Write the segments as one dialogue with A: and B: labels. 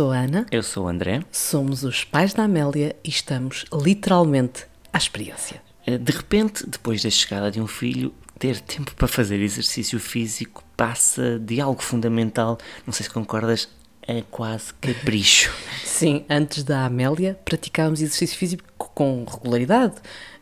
A: sou a Ana.
B: Eu sou o André.
A: Somos os pais da Amélia e estamos literalmente à experiência.
B: Eh, de repente, depois da chegada de um filho, ter tempo para fazer exercício físico passa de algo fundamental, não sei se concordas, a quase capricho.
A: Sim, antes da Amélia praticávamos exercício físico com regularidade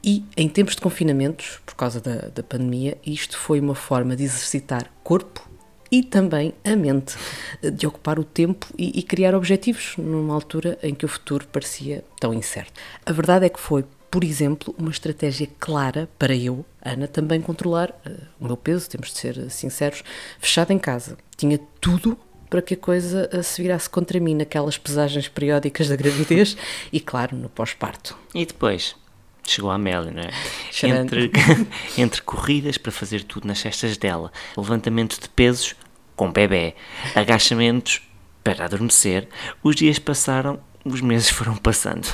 A: e em tempos de confinamentos, por causa da, da pandemia, isto foi uma forma de exercitar corpo e também a mente, de ocupar o tempo e, e, criar objetivos numa altura em que o futuro parecia tão incerto. A verdade é que foi, por exemplo, uma estratégia clara para eu, Ana, também controlar uh, o meu peso, temos de ser sinceros, fechado em casa. Tinha tudo para que a coisa se virasse contra mim naquelas pesagens periódicas da gravidez e, claro, no pós-parto.
B: E depois? chegou a Amélia, não é? Entre, entre corridas para fazer tudo nas cestas dela, levantamento de pesos com bebê, agachamentos para adormecer, os dias passaram, os meses foram passando.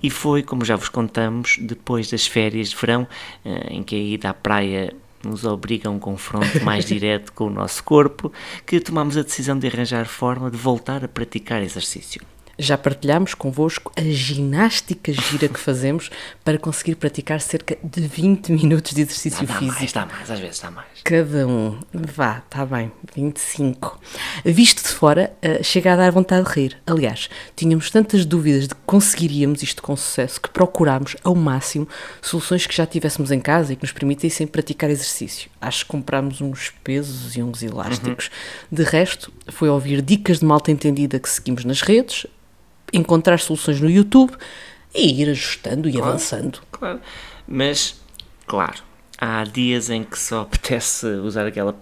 B: E foi, como já vos contamos, depois das férias de verão, eh, em que a ida à praia nos obriga a um confronto mais direto com o nosso corpo, que tomamos a decisão de arranjar forma de voltar a praticar exercício.
A: Já partilhámos convosco a ginástica gira que fazemos para conseguir praticar cerca de 20 minutos de exercício
B: dá
A: físico.
B: Dá mais, às vezes dá mais.
A: Cada um. Vá, está bem, 25. Visto de fora, uh, chega a dar vontade de rir. Aliás, tínhamos tantas dúvidas de que conseguiríamos isto com sucesso que procurámos ao máximo soluções que já tivéssemos em casa e que nos permitissem praticar exercício. Acho que comprámos uns pesos e uns elásticos. Uhum. De resto, foi ouvir dicas de malta entendida que seguimos nas redes, encontrar soluções no YouTube e ir ajustando e
B: claro,
A: avançando.
B: Claro. Mas, claro, há dias em que só apetece usar aquela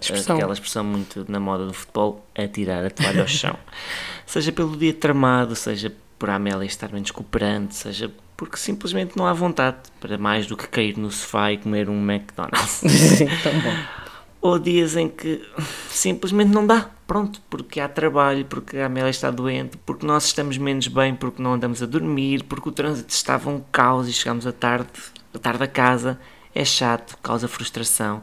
B: expressão, aquela expressão muito na moda do futebol, atirar a toalha ao chão. seja pelo dia tramado, seja por a Amélia estar menos cooperante, seja porque simplesmente não há vontade para mais do que cair no sofá e comer um McDonald's.
A: Sim, tão bom
B: ou dias em que simplesmente não dá, pronto, porque há trabalho, porque a Amélia está doente, porque nós estamos menos bem, porque não andamos a dormir, porque o trânsito estava um caos e chegamos à tarde, à tarde a casa, é chato, causa frustração.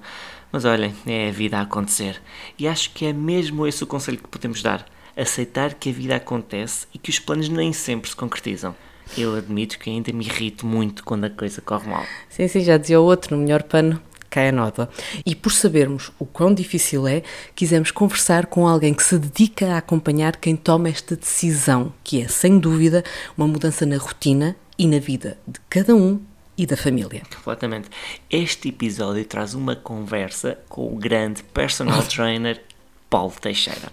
B: Mas olhem, é a vida a acontecer. E acho que é mesmo esse o conselho que podemos dar. Aceitar que a vida acontece e que os planos nem sempre se concretizam. Eu admito que ainda me irrito muito quando a coisa corre mal.
A: Sim, sim, já dizia o outro, no melhor pano cai a nota. E por sabermos o quão difícil é, quisemos conversar com alguém que se dedica a acompanhar quem toma esta decisão, que é, sem dúvida, uma mudança na rotina e na vida de cada um e da família.
B: Completamente. Este episódio traz uma conversa com o grande personal trainer Paulo Teixeira.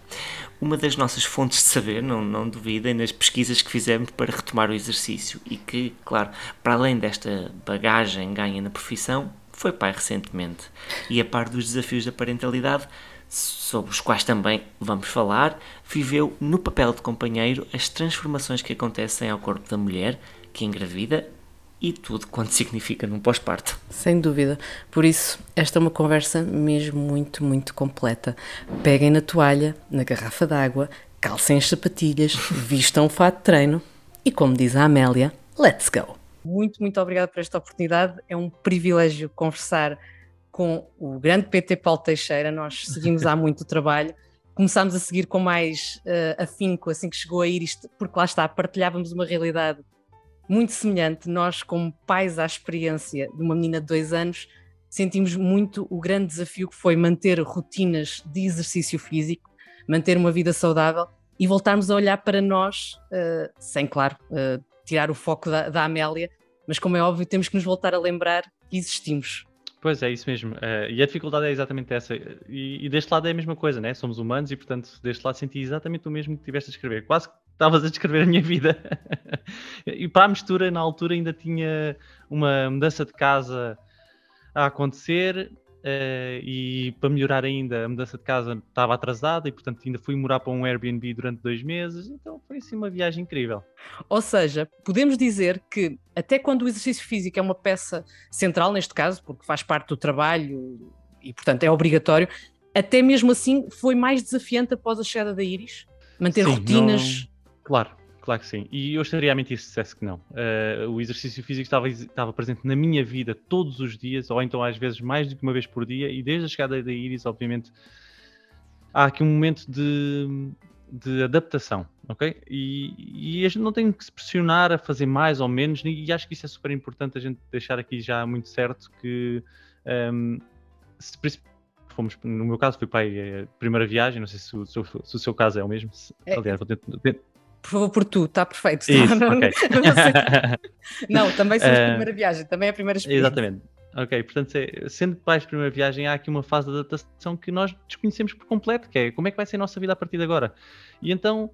B: Uma das nossas fontes de saber, não, não duvidem, nas pesquisas que fizemos para retomar o exercício e que, claro, para além desta bagagem ganha na profissão, foi pai recentemente. E, a par dos desafios da parentalidade, sobre os quais também vamos falar, viveu no papel de companheiro as transformações que acontecem ao corpo da mulher que engravida e tudo quanto significa num pós-parto.
A: Sem dúvida. Por isso, esta é uma conversa mesmo muito, muito completa. Peguem na toalha, na garrafa d'água, calcem as sapatilhas, vistam o fato de treino e, como diz a Amélia, let's go! Muito, muito obrigada por esta oportunidade. É um privilégio conversar com o grande PT Paulo Teixeira. Nós seguimos há muito trabalho. Começámos a seguir com mais uh, afinco assim que chegou a ir isto, porque lá está, partilhávamos uma realidade muito semelhante. Nós, como pais à experiência de uma menina de dois anos, sentimos muito o grande desafio que foi manter rotinas de exercício físico, manter uma vida saudável e voltarmos a olhar para nós, uh, sem, claro, uh, tirar o foco da, da Amélia, mas como é óbvio, temos que nos voltar a lembrar que existimos.
C: Pois é, isso mesmo. Uh, e a dificuldade é exatamente essa. E, e, deste lado é a mesma coisa, né? Somos humanos e, portanto, deste lado senti exatamente o mesmo que tiveste a escrever. Quase estavas a descrever a minha vida. e para a mistura, na altura, ainda tinha uma mudança de casa a acontecer Uh, e para melhorar ainda, a mudança de casa estava atrasada e, portanto, ainda fui morar para um Airbnb durante dois meses. Então foi assim uma viagem incrível.
A: Ou seja, podemos dizer que até quando o exercício físico é uma peça central, neste caso, porque faz parte do trabalho e, portanto, é obrigatório, até mesmo assim foi mais desafiante após a chegada da Iris? Manter Sim, rotinas.
C: Claro, Claro que sim. E eu estaria a mentir se dissesse que não. Uh, o exercício físico estava, estava presente na minha vida todos os dias, ou então às vezes mais do que uma vez por dia, e desde a chegada da Iris, obviamente, há aqui um momento de de adaptação, ok? E, e, a gente não tem que se pressionar a fazer mais ou menos, e acho que isso é super importante a gente deixar aqui já muito certo que um, se, fomos, no meu caso foi para a primeira viagem, não sei se o, se se o seu caso é o mesmo. É. Aliás, vou tentar,
A: por favor, por tu, está perfeito.
C: Isso, não, okay.
A: não, também somos a primeira viagem, também é a primeira experiência.
C: Exatamente. Ok, portanto, sendo pais de primeira viagem, há aqui uma fase de adaptação que nós desconhecemos por completo, que é como é que vai ser a nossa vida a partir de agora. E então,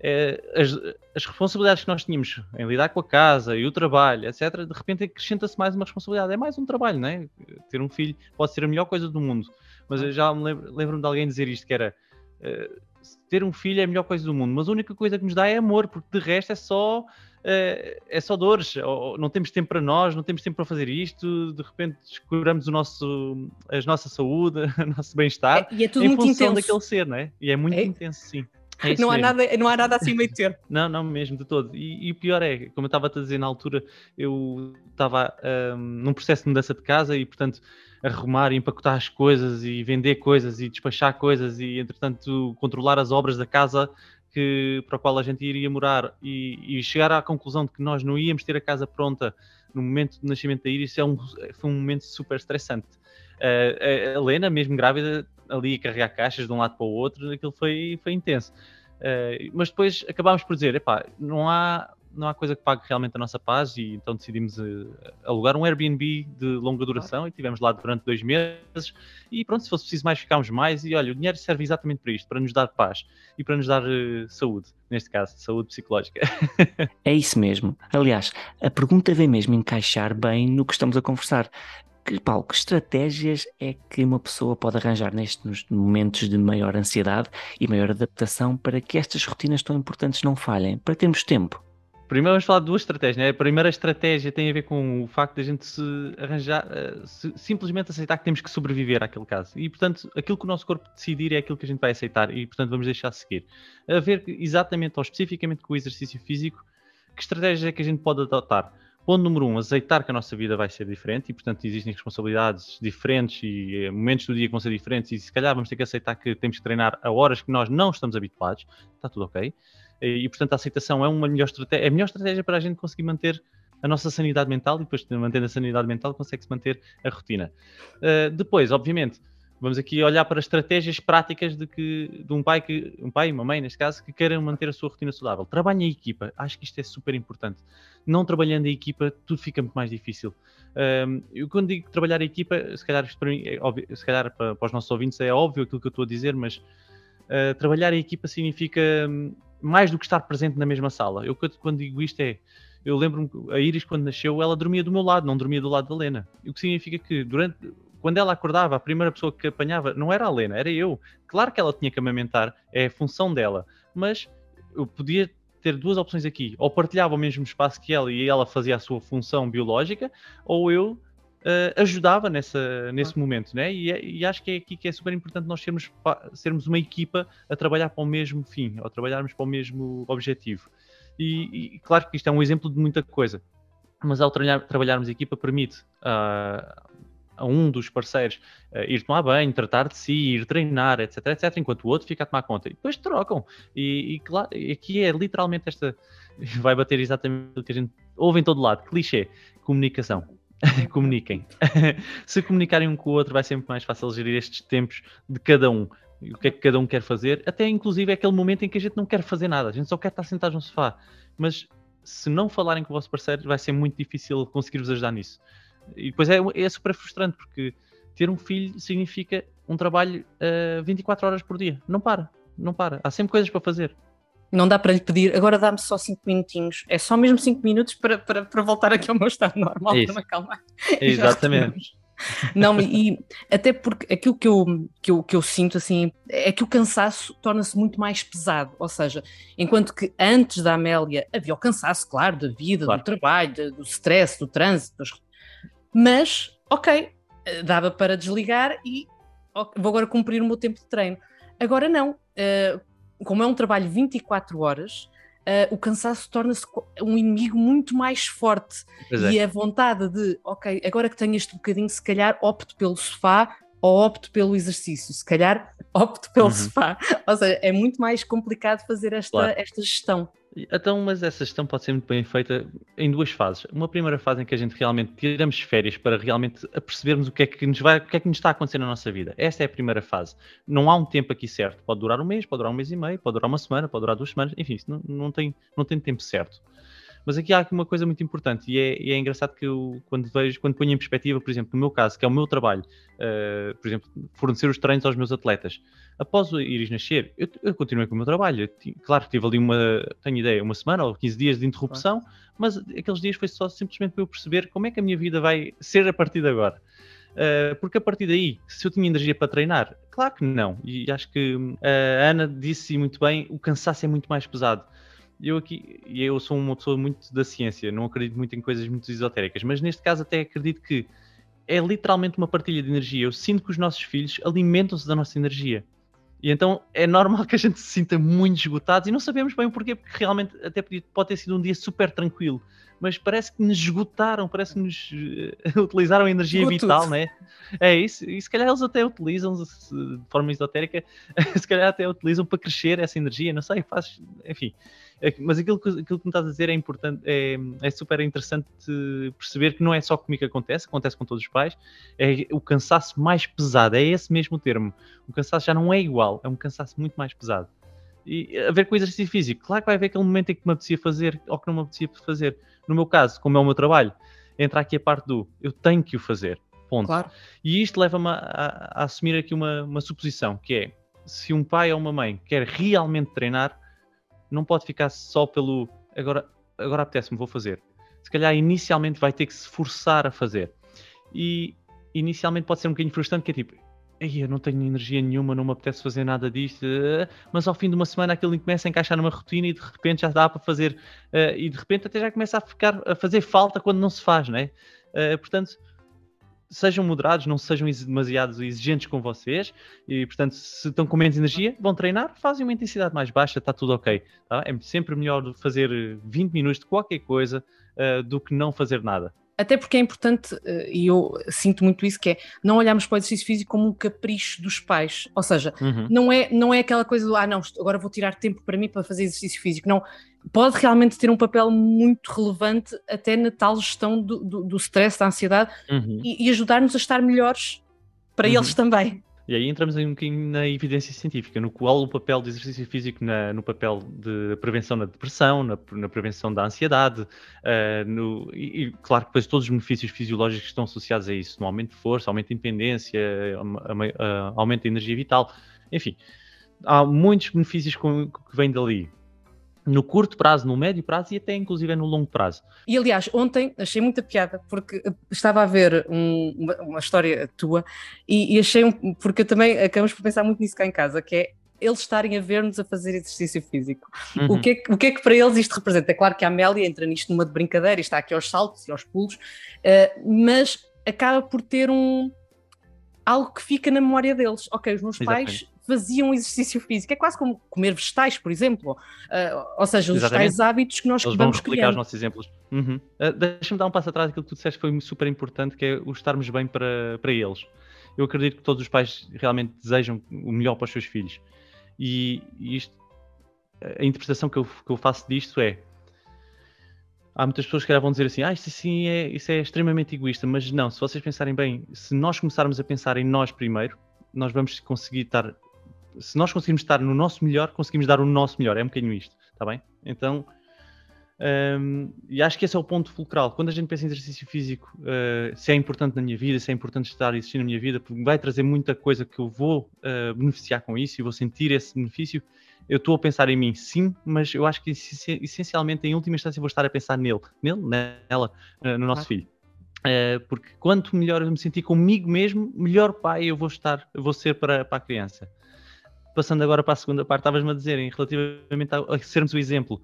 C: é, as, as, responsabilidades que nós tínhamos em lidar com a casa e o trabalho, etc., de repente acrescenta-se mais uma responsabilidade. É mais um trabalho, não é? Ter um filho pode ser a melhor coisa do mundo, mas eu já me lembro, lembro-me de alguém dizer isto, que era... Uh, ter um filho é a melhor coisa do mundo, mas a única coisa que nos dá é amor, porque de resto é só é, é só dores, não temos tempo para nós, não temos tempo para fazer isto, de repente descuramos o nosso, a nossa saúde, o nosso bem-estar
A: é, e é tudo em muito
C: função
A: intenso.
C: daquele ser, não é? E é muito é. intenso, sim.
A: É não, há nada, não há nada assim meio termo.
C: não, não, mesmo, de todo. E, e o pior é, como eu estava a dizer na altura, eu estava um, num processo de mudança de casa e, portanto, arrumar e empacotar as coisas e vender coisas e despachar coisas e, entretanto, controlar as obras da casa que, para a qual a gente iria morar e, e, chegar à conclusão de que nós não íamos ter a casa pronta no momento do nascimento da Iris é um, foi um momento super estressante. Uh, a Helena, mesmo grávida, ali a carregar caixas de um lado para o outro, aquilo foi, foi intenso. Uh, mas depois acabámos por dizer, epá, não há, não há coisa que pague realmente a nossa paz e então decidimos uh, alugar um Airbnb de longa duração e tivemos lá durante dois meses e pronto, se fosse preciso mais ficámos mais e olha, o dinheiro serve exatamente para isto, para nos dar paz e para nos dar uh, saúde, neste caso, saúde psicológica.
B: é isso mesmo. Aliás, a pergunta vem mesmo encaixar bem no que estamos a conversar. Que, Paulo, que estratégias é que uma pessoa pode arranjar nestes momentos de maior ansiedade e maior adaptação para que estas rotinas tão importantes não falhem, para termos tempo?
C: Primeiro vamos falar de duas estratégias. Né? A primeira estratégia tem a ver com o facto de a gente se arranjar, uh, se, simplesmente aceitar que temos que sobreviver àquele caso. E, portanto, aquilo que o nosso corpo decidir é aquilo que a gente vai aceitar e, portanto, vamos deixar seguir. A ver exatamente ou especificamente com o exercício físico, que estratégias é que a gente pode adotar. Ponto número um, aceitar que a nossa vida vai ser diferente e, portanto, existem responsabilidades diferentes e eh, momentos do dia que vão ser diferentes e, se calhar, vamos ter que aceitar que temos que treinar a horas que nós não estamos habituados. Está tudo ok. E, portanto, a aceitação é uma melhor estratégia, é a melhor estratégia para a gente conseguir manter a nossa sanidade mental e depois, mantendo a sanidade mental, consegue-se manter a rotina. Uh, depois, obviamente, vamos aqui olhar para estratégias práticas de que de um pai que um pai e uma mãe neste caso que queiram manter a sua rotina saudável. Trabalhe em equipa, acho que isto é super importante. Não trabalhando em equipa, tudo fica muito mais difícil. Um, eu quando digo trabalhar em equipa, se calhar, para, mim, é óbvio, se calhar para, para, os nossos ouvintes é óbvio aquilo que eu estou a dizer, mas uh, trabalhar em equipa significa um, mais do que estar presente na mesma sala. Eu quando digo isto é eu lembro-me, a Iris, quando nasceu, ela dormia do meu lado, não dormia do lado da Lena. O que significa que durante, quando ela acordava, a primeira pessoa que apanhava não era a Lena, era eu. Claro que ela tinha que amamentar, é a função dela, mas eu podia ter duas opções aqui: ou partilhava o mesmo espaço que ela e ela fazia a sua função biológica, ou eu uh, ajudava nessa, nesse ah. momento, né? E, é, e, acho que é aqui que é super importante nós sermos, sermos uma equipa a trabalhar para o mesmo fim, ou trabalharmos para o mesmo objetivo. E, e claro que isto é um exemplo de muita coisa, mas ao trabalharmos equipa permite uh, a um dos parceiros uh, ir tomar banho, tratar de si, ir treinar, etc, etc, enquanto o outro fica a tomar conta. E depois trocam. E, e claro, aqui é literalmente esta. Vai bater exatamente o que a gente ouve em todo lado: clichê, comunicação. Comuniquem. Se comunicarem um com o outro, vai muito mais fácil gerir estes tempos de cada um. O que é que cada um quer fazer, até inclusive é aquele momento em que a gente não quer fazer nada, a gente só quer estar sentado no sofá. Mas se não falarem com o vosso parceiro, vai ser muito difícil conseguir-vos ajudar nisso. E depois é, é super frustrante, porque ter um filho significa um trabalho uh, eh, 24 horas por dia. Não para, não para. Há sempre coisas para fazer.
A: Não dá para lhe pedir, agora dá-me só 5 minutinhos. É só mesmo 5 minutos para, para, para voltar aqui ao meu estado normal,
C: Isso.
A: para me acalmar.
C: Exatamente.
A: Não, e até porque aquilo que eu, que eu, que eu sinto assim é que o cansaço torna-se muito mais pesado. Ou seja, enquanto que antes da Amélia havia o cansaço, claro, da vida, claro. do trabalho, do stress, do trânsito, das mas, ok, dava para desligar e okay, vou agora cumprir o meu tempo de treino. Agora não, uh, como é um trabalho 24 horas, uh, o cansaço torna-se um inimigo muito mais forte. É. E a vontade de, ok, agora que tenho este bocadinho, se calhar opto pelo sofá ou opto pelo exercício? Se calhar opto pelo uhum. sofá. Ou seja, é muito mais complicado fazer esta, claro. esta gestão.
C: Então, mas essa gestão pode ser muito bem feita em duas fases. Uma primeira fase em que a gente realmente tiramos férias para realmente percebermos o que é que nos vai, o que é que nos está a acontecer na nossa vida. Esta é a primeira fase. Não há um tempo aqui certo. Pode durar um mês, pode durar um mês e meio, pode durar uma semana, pode durar duas semanas, enfim, não, não, tem, não tem tempo certo. Mas aqui há uma coisa muito importante e é, e é engraçado que eu, quando vejo, quando ponho em perspectiva, por exemplo, no meu caso, que é o meu trabalho, uh, por exemplo, fornecer os treinos aos meus atletas. Após o Iris nascer, eu, eu continuei com o meu trabalho. Eu, claro que tive ali uma, tenho ideia, uma semana ou 15 dias de interrupção, mas aqueles dias foi só simplesmente para eu perceber como é que a minha vida vai ser a partir de agora. Uh, porque a partir daí, se eu tinha energia para treinar, claro que não. E acho que uh, a Ana disse muito bem: o cansaço é muito mais pesado eu aqui, eu sou uma pessoa muito da ciência, não acredito muito em coisas muito esotéricas, mas neste caso até acredito que é literalmente uma partilha de energia. Eu sinto que os nossos filhos alimentam-se da nossa energia. E então é normal que a gente se sinta muito esgotado e não sabemos bem o porquê, porque realmente até pode ter sido um dia super tranquilo, mas parece que nos esgotaram, parece que nos uh, utilizaram a energia vital, né? É isso, e se calhar eles até utilizam de forma esotérica, se calhar até utilizam para crescer essa energia, não sei, faz, enfim. É mas aquilo que, aquilo que me estás a dizer é importante, é, é super interessante perceber que não é só comigo que acontece, acontece com todos os pais, é o cansaço mais pesado, é esse mesmo termo. O cansaço já não é igual, é um cansaço muito mais pesado. E a ver com o exercício físico, claro que vai haver aquele momento em que me apetecia fazer ou que não me apetecia fazer. No meu caso, como é o meu trabalho, entra aqui a parte do eu tenho que o fazer. Ponto. Claro. E isto leva-me a, a, a, assumir aqui uma, uma suposição, que é se um pai ou uma mãe quer realmente treinar, não pode ficar só pelo agora, agora apetece-me, vou fazer. Se calhar inicialmente vai ter que se forçar a fazer. E inicialmente pode ser um bocadinho frustrante, que é tipo, Ei, eu não tenho energia nenhuma, não me apetece fazer nada disto, mas ao fim de uma semana aquilo começa a encaixar numa rotina e de repente já dá para fazer, uh, e de repente até já começa a ficar a fazer falta quando não se faz, né? Uh, portanto, sejam moderados, não sejam demasiado exigentes com vocês e, portanto, se estão com menos energia, vão treinar, fazem uma intensidade mais baixa, está tudo ok. Tá? É sempre melhor fazer 20 minutos de qualquer coisa do que não fazer nada.
A: Até porque é importante, eh, e eu sinto muito isso, que é não olharmos para o exercício físico como um capricho dos pais. Ou seja, uhum. não, é, não é aquela coisa do ah, não, agora vou tirar tempo para mim para fazer exercício físico. Não, pode realmente ter um papel muito relevante até na tal gestão do, do, do stress, da ansiedade uhum. e, e ajudar-nos a estar melhores para uhum. eles também.
C: E aí entramos um bocadinho na evidência científica, no qual o papel do exercício físico na, no papel de prevenção da depressão, na, na prevenção da ansiedade, uh, no, e, e, claro que depois todos os benefícios fisiológicos que estão associados a isso, no aumento de força, aumento de independência, aumento da energia vital, enfim, há muitos benefícios com, que vêm dali no curto prazo, no médio prazo e até inclusive no longo prazo.
A: E aliás, ontem achei muita piada porque estava a ver um, uma, uma, história tua e, e, achei, um, porque eu também acabamos por pensar muito nisso cá em casa, que é eles estarem a ver-nos a fazer exercício físico. Uhum. O, que é que, o que é que para eles isto representa? É claro que a Amélia entra nisto numa de brincadeira e está aqui aos saltos e aos pulos, uh, mas acaba por ter um algo que fica na memória deles. Ok, os meus Exatamente. pais faziam exercício físico. É quase como comer vegetais, por exemplo. Uh, ou seja, os tais hábitos que nós
C: Eles
A: vamos
C: criando. os nossos exemplos. Uhum. Uh, Deixa-me dar um passo atrás, aquilo que tu disseste foi super importante, que é o estarmos bem para, para eles. Eu acredito que todos os pais realmente desejam o melhor para os seus filhos. E, e isto, a interpretação que eu, que eu faço disto é há muitas pessoas que vão dizer assim, ah, isso, assim é, isso é extremamente egoísta, mas não, se vocês pensarem bem, se nós começarmos a pensar em nós primeiro, nós vamos conseguir estar se nós conseguimos estar no nosso melhor, conseguimos dar o nosso melhor. É um bocadinho isto, está bem? Então, um, e acho que esse é o ponto fulcral. Quando a gente pensa em exercício físico, uh, se é importante na minha vida, se é importante estar e existir na minha vida, porque vai trazer muita coisa que eu vou uh, beneficiar com isso e vou sentir esse benefício. Eu estou a pensar em mim, sim, mas eu acho que essencialmente, em última instância, vou estar a pensar nele, nele, nela, no nosso ah. filho. porque quanto melhor eu me sentir comigo mesmo, melhor pai eu vou estar, vou ser para, para a criança passando agora para a segunda parte, estavas-me a dizer, relativamente a, a, sermos o exemplo.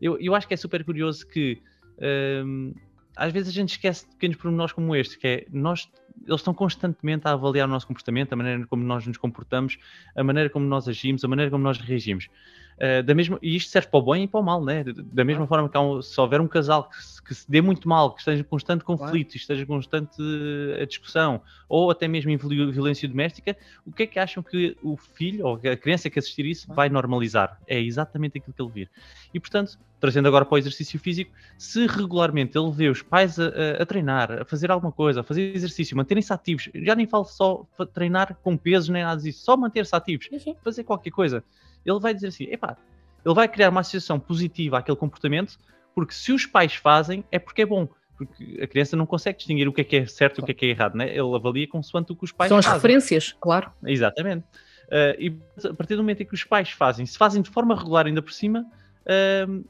C: Eu, eu acho que é super curioso que um, às vezes a gente esquece de pequenos pormenores como este, que é nós, eles estão constantemente a avaliar o nosso comportamento, a maneira como nós nos comportamos, a maneira como nós agimos, a maneira como nós reagimos. Uh, da mesma, e isto serve para o bem e para o mal, né? Da mesma forma que um, se houver um casal que se, que se, dê muito mal, que esteja em constante conflito, claro. esteja em constante uh, discussão, ou até mesmo em violência doméstica, o que é que acham que o filho ou a criança que assistir isso vai normalizar? É exatamente aquilo que ele vir. E portanto, trazendo agora para o exercício físico, se regularmente ele vê os pais a, a, a treinar, a fazer alguma coisa, a fazer exercício, manterem-se ativos, já nem falo só treinar com pesos nem nada disso, só manter-se ativos, fazer qualquer coisa ele vai dizer assim: epá, ele vai criar uma associação positiva àquele comportamento, porque se os pais fazem, é porque é bom. Porque a criança não consegue distinguir o que é que é certo e o que é que é errado, né? Ele avalia consoante o que os pais
A: São
C: fazem.
A: São as referências, claro.
C: Exatamente. Uh, e a partir do momento em que os pais fazem, se fazem de forma regular ainda por cima, uh,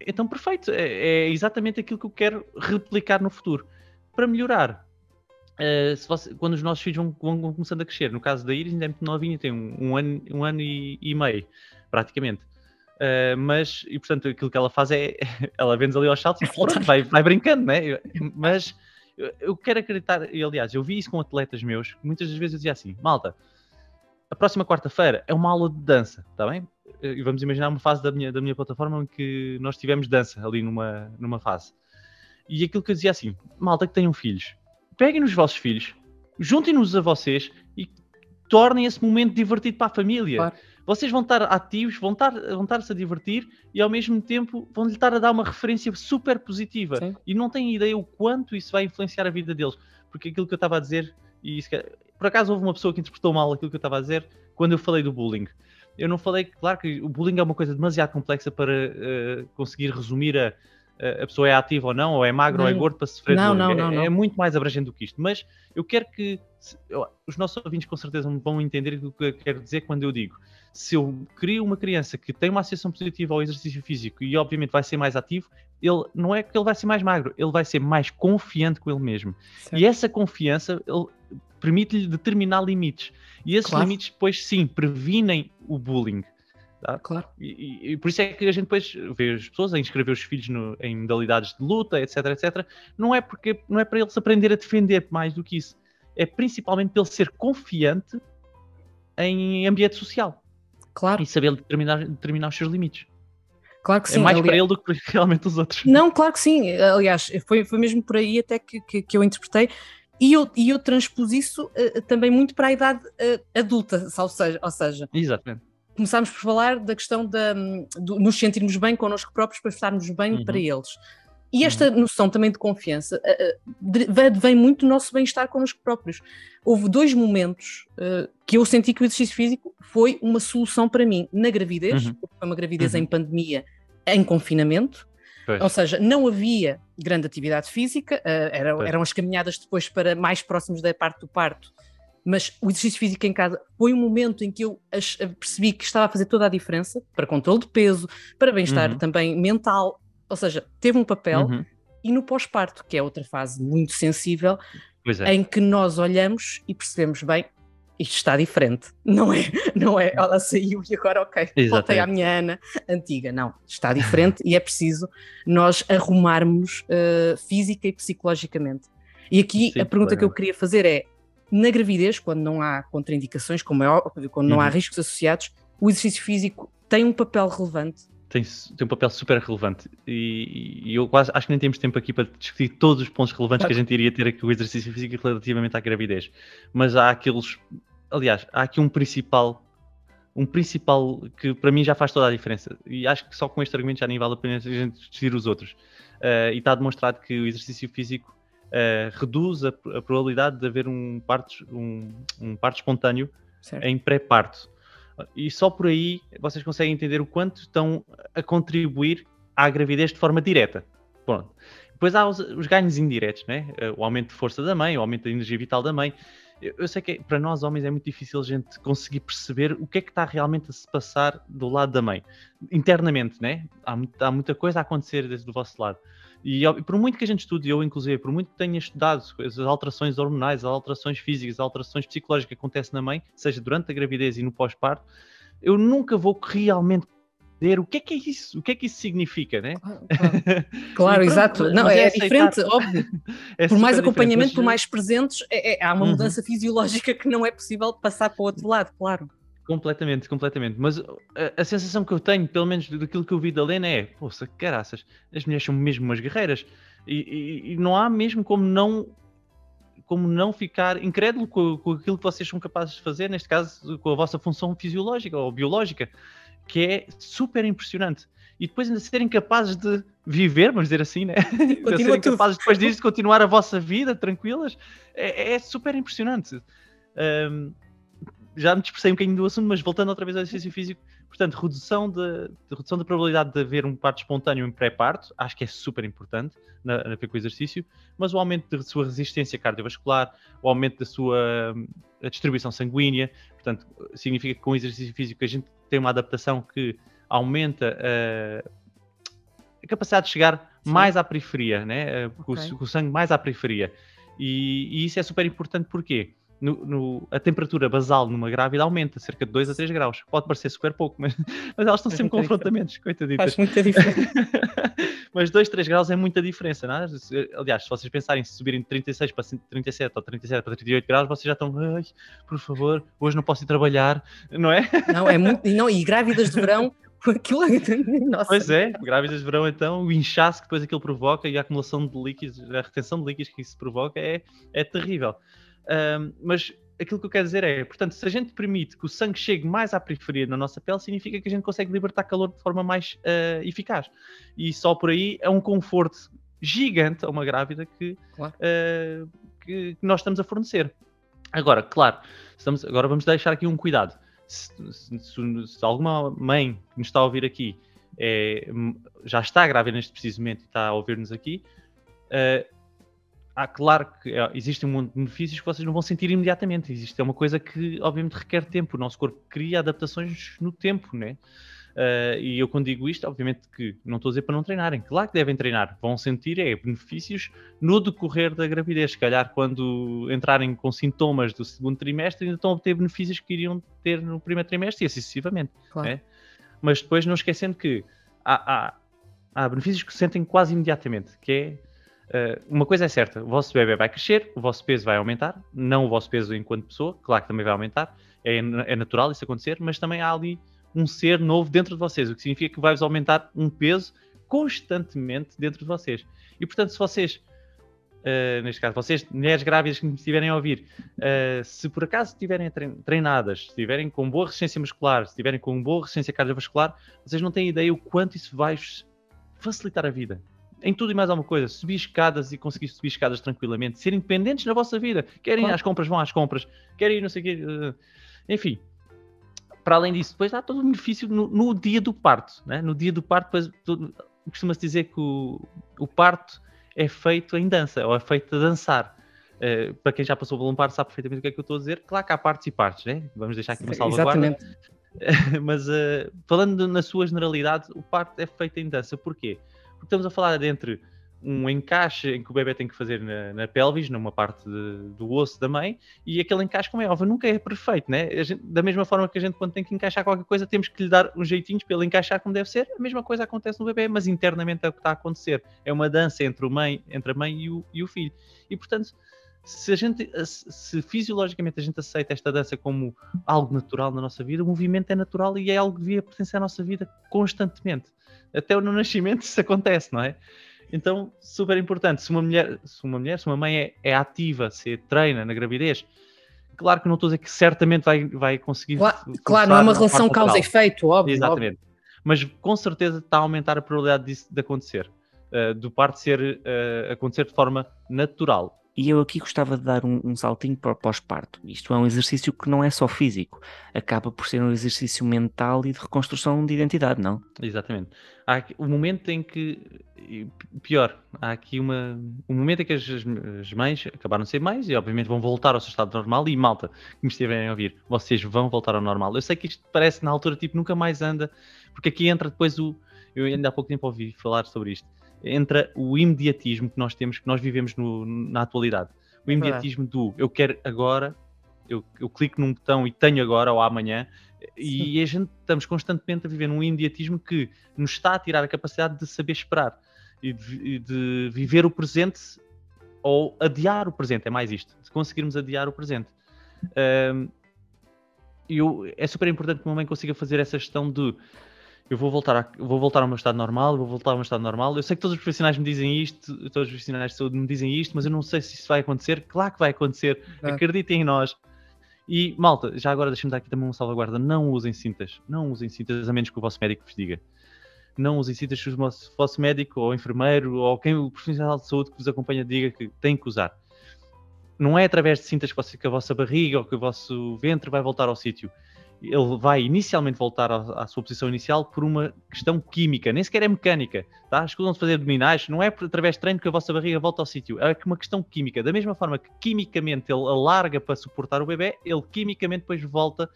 C: então perfeito. É, é, exatamente aquilo que eu quero replicar no futuro. Para melhorar, Uh, você, quando os nossos filhos vão, vão, começando a crescer, no caso da Iris ainda é muito novinha, tem um, um ano, um ano e, e meio, praticamente. Uh, mas, e portanto, aquilo que ela faz é, ela vende ali aos saltos e pronto, vai, vai brincando, né? Mas eu, eu quero acreditar, e aliás, eu vi isso com atletas meus, muitas das vezes eu dizia assim, malta, a próxima quarta-feira é uma aula de dança, está bem? E vamos imaginar uma fase da minha, da minha plataforma em que nós tivemos dança ali numa, numa fase. E aquilo que eu dizia assim, malta que tenham filhos, peguem nos vossos filhos, juntem-nos a vocês e tornem esse momento divertido para a família. Claro. Vocês vão estar ativos, vão estar, vão estar-se a divertir e ao mesmo tempo vão-lhe estar a dar uma referência super positiva. Sim. E não têm ideia o quanto isso vai influenciar a vida deles. Porque aquilo que eu estava a dizer, e isso, por acaso houve uma pessoa que interpretou mal aquilo que eu estava a dizer quando eu falei do bullying. Eu não falei, claro que o bullying é uma coisa demasiado complexa para uh, conseguir resumir a, a pessoa é ativa ou não, ou é magro não. ou é gordo para sofrer
A: não,
C: não,
A: não,
C: é,
A: não,
C: é, muito mais abrangente do que isto. Mas eu quero que os nossos ouvintes com certeza vão entender o que eu quero dizer quando eu digo se eu crio uma criança que tem uma associação positiva ao exercício físico e obviamente vai ser mais ativo, ele não é que ele vai ser mais magro, ele vai ser mais confiante com ele mesmo. Certo. E essa confiança permite-lhe determinar limites. E esses claro. limites depois sim previnem o bullying. Tá?
A: Claro.
C: E, e, por isso é que a gente depois vê as pessoas a inscrever os filhos no, em modalidades de luta, etc, etc. Não é, porque, não é para eles aprender a defender mais do que isso. É principalmente para ele ser confiante em ambiente social.
A: Claro.
C: E saber determinar, determinar os seus limites.
A: Claro que sim.
C: É mais aliás... para ele do que realmente os outros.
A: Não, claro que sim. Aliás, foi, foi mesmo por aí até que, que, que eu interpretei. E eu, e eu transpus isso uh, também muito para a idade uh, adulta, ou seja, ou seja
C: Exatamente
A: começámos por falar da questão de, de nos sentirmos bem connosco próprios para estarmos bem uhum. para eles. E esta uhum. noção também de confiança uh, vem muito do nosso bem-estar connosco próprios. Houve dois momentos uh, que eu senti que o exercício físico foi uma solução para mim. Na gravidez, uhum. foi uma gravidez uhum. em pandemia, em confinamento, Pois. Ou seja, não havia grande atividade física, uh, eram, eram as caminhadas depois para mais próximos da parte do parto, mas o exercício físico em casa foi um momento em que eu percebi que estava a fazer toda a diferença para controle de peso, para bem-estar uhum. também mental, ou seja, teve um papel. Uhum. E no pós-parto, que é outra fase muito sensível, é. em que nós olhamos e percebemos bem, isto está diferente, não é? Não é, ela saiu e agora ok, Exatamente. voltei à minha Ana antiga, não, está diferente e é preciso nós arrumarmos uh, física e psicologicamente. E aqui Sim, a pergunta claro. que eu queria fazer é: na gravidez, quando não há contraindicações, como é óbvio, quando não uhum. há riscos associados, o exercício físico tem um papel relevante.
C: Tem, tem um papel super relevante e, e, eu quase acho que nem temos tempo aqui para discutir todos os pontos relevantes claro. que a gente iria ter aqui com o exercício físico relativamente à gravidez. Mas há aqueles, aliás, há aqui um principal um principal que para mim já faz toda a diferença. E acho que só com este argumento já nem vale a pena a gente discutir os outros. Uh, e está demonstrado que o exercício físico uh, reduz a, a, probabilidade de haver um parto, um, um parto espontâneo certo. em pré-parto. E só por aí vocês conseguem entender o quanto estão a contribuir à gravidez de forma direta. Pronto. Depois há os, os ganhos indiretos, né? Eh, o aumento de força da mãe, o aumento da energia vital da mãe. Eu, eu sei que para nós homens é muito difícil a gente conseguir perceber o que é que está realmente a se passar do lado da mãe, internamente, né? Há, há muita coisa a acontecer desde o vosso lado. E por muito que a gente estude, eu inclusive, por muito que tenha estudado as alterações hormonais, as alterações físicas, as alterações psicológicas que acontecem na mãe, seja durante a gravidez e no pós-parto, eu nunca vou realmente ver o que é que é isso, o que é que isso significa, né?
A: Claro, claro. claro exato. Não, é, é diferente, óbvio. É por mais acompanhamento, por mais presentes, é, é, há uma uhum. mudança fisiológica que não é possível passar para o outro lado, claro.
C: Completamente, completamente. Mas a, a, sensação que eu tenho, pelo menos daquilo que eu vi da Lena, é: poxa, caraças, as mulheres são mesmo umas guerreiras. E, e, e, não há mesmo como não como não ficar incrédulo com, com, aquilo que vocês são capazes de fazer, neste caso com a vossa função fisiológica ou biológica, que é super impressionante. E depois ainda serem capazes de viver, vamos dizer assim, né? serem capazes depois disso de continuar a vossa vida tranquilas, é, é super impressionante. Um, já me dispersei um bocadinho do assunto, mas voltando outra vez ao exercício físico, portanto, redução, de, de redução da probabilidade de haver um parto espontâneo em pré-parto, acho que é super importante na, na ver com o exercício, mas o aumento da sua resistência cardiovascular, o aumento da sua distribuição sanguínea, portanto, significa que com o exercício físico a gente tem uma adaptação que aumenta a, a capacidade de chegar Sim. mais à periferia, né? Okay. Com, o, com, o, sangue mais à periferia. E, e isso é super importante porque no, no, a temperatura basal numa grávida aumenta cerca de 2 a 3 graus. Pode parecer super pouco, mas, mas elas estão sempre com confrontamentos, coitaditas.
A: Faz muita diferença.
C: mas 2, 3 graus é muita diferença, não é? Aliás, se vocês pensarem em subirem de 36 para 37 ou 37 para 38 graus, vocês já estão, ai, por favor, hoje não posso ir trabalhar, não é?
A: Não, é muito. Não, e grávidas de verão aquilo.
C: Nossa. Pois é, grávidas de verão, então, o inchaço que depois aquilo provoca e a acumulação de líquidos, a retenção de líquidos que isso provoca é, é terrível. Um, mas aquilo que eu quero dizer é, portanto, se a gente permite que o sangue chegue mais à periferia da nossa pele, significa que a gente consegue libertar calor de forma mais uh, eficaz. E só por aí é um conforto gigante a uma grávida que, claro. uh, que, nós estamos a fornecer. Agora, claro, estamos, agora vamos deixar aqui um cuidado. Se, se, se alguma mãe que nos está a ouvir aqui é, já está grávida neste preciso momento e está a ouvir-nos aqui, uh, há claro que é, existem um monte de benefícios que vocês não vão sentir imediatamente. Existe é uma coisa que obviamente requer tempo. O nosso corpo cria adaptações no tempo, né? Uh, e eu quando digo isto, obviamente que não estou a dizer para não treinarem. Claro que devem treinar. Vão sentir é, benefícios no decorrer da gravidez. Se calhar quando entrarem com sintomas do segundo trimestre ainda estão a obter benefícios que iriam ter no primeiro trimestre e assim sucessivamente. Claro. Né? Mas depois não esquecendo que há, há, há benefícios que se sentem quase imediatamente, que é Uh, uma coisa é certa, o vosso bebê vai crescer, o vosso peso vai aumentar, não o vosso peso enquanto pessoa, claro que também vai aumentar, é, é natural isso acontecer, mas também há ali um ser novo dentro de vocês, o que significa que vai-vos aumentar um peso constantemente dentro de vocês. E portanto, se vocês, uh, neste caso, vocês, mulheres grávidas que me estiverem a ouvir, uh, se por acaso estiverem treinadas, se estiverem com boa resistência muscular, se estiverem com boa resistência cardiovascular, vocês não têm ideia o quanto isso vai facilitar a vida em tudo e mais alguma coisa. Subir escadas e conseguir subir escadas tranquilamente. Ser independentes na vossa vida. Querem ir às compras, vão às compras. Querem ir não sei o quê. Uh, enfim. Para além disso, depois há todo o benefício no, no dia do parto. Né? No dia do parto, costuma-se dizer que o, o, parto é feito em dança, ou é feito a dançar. Uh, para quem já passou por um parto sabe perfeitamente o que é que eu estou a dizer. Claro que há partes e partes, né? Vamos deixar aqui uma salvaguarda. Exatamente. Mas uh, falando na sua generalidade, o parto é feito em dança. Porquê? Porque estamos a falar entre um encaixe em que o bebê tem que fazer na, na pelvis, numa parte de, do osso da mãe, e aquele encaixe, como é óbvio, nunca é perfeito, né? Gente, da mesma forma que a gente, quando tem que encaixar qualquer coisa, temos que lhe dar uns jeitinhos para ele encaixar como deve ser, a mesma coisa acontece no bebê, mas internamente é o que está a acontecer. É uma dança entre, o mãe, entre a mãe e o, e o filho. E, portanto, se a gente, se fisiologicamente a gente aceita esta dança como algo natural na nossa vida, o movimento é natural e é algo que devia pertencer à nossa vida constantemente até no nascimento isso acontece, não é? Então, super importante. Se uma mulher, se uma, mulher, se uma mãe é, é ativa, se treina na gravidez, claro que não estou a dizer que certamente vai, vai conseguir.
A: Claro, claro não é uma relação causa-efeito, óbvio.
C: Exatamente.
A: Óbvio.
C: Mas com certeza está a aumentar a probabilidade disso de acontecer. Uh, do parto ser, uh, acontecer de forma natural.
B: E eu aqui gostava de dar um, um saltinho para o pós-parto. Isto é um exercício que não é só físico, acaba por ser um exercício mental e de reconstrução de identidade, não?
C: Exatamente. Há o momento em que, pior, há aqui uma, um momento em que as, as mães acabaram de ser mães e obviamente vão voltar ao seu estado normal e malta, que me estiverem a ouvir, vocês vão voltar ao normal. Eu sei que isto parece na altura tipo nunca mais anda, porque aqui entra depois o, eu ainda há pouco tempo ouvi falar sobre isto entra o imediatismo que nós temos, que nós vivemos no, na atualidade. O é imediatismo do eu quero agora, eu, eu clico num botão e tenho agora ou amanhã, e a gente estamos constantemente a viver num imediatismo que nos está a tirar a capacidade de saber esperar e de, de viver o presente ou adiar o presente, é mais isto, de conseguirmos adiar o presente. Um, eu, é super importante que uma mãe consiga fazer essa gestão de eu vou voltar, a, vou voltar ao meu estado normal, vou voltar ao meu estado normal. Eu sei que todos os profissionais me dizem isto, todos os profissionais de saúde me dizem isto, mas eu não sei se isso vai acontecer. Claro que vai acontecer, acreditem em nós. E malta, já agora deixem-me dar aqui também uma salvaguarda: não usem cintas, não usem cintas, a menos que o vosso médico vos diga. Não usem cintas se o vosso médico ou enfermeiro ou quem o profissional de saúde que vos acompanha diga que tem que usar. Não é através de cintas que a vossa barriga ou que o vosso ventre vai voltar ao sítio ele vai inicialmente voltar à, à, sua posição inicial por uma questão química, nem sequer é mecânica, tá? Escusam-se fazer abdominais, não é através de treino que a vossa barriga volta ao sítio, é uma questão química. Da mesma forma que quimicamente ele alarga para suportar o bebê, ele quimicamente depois volta,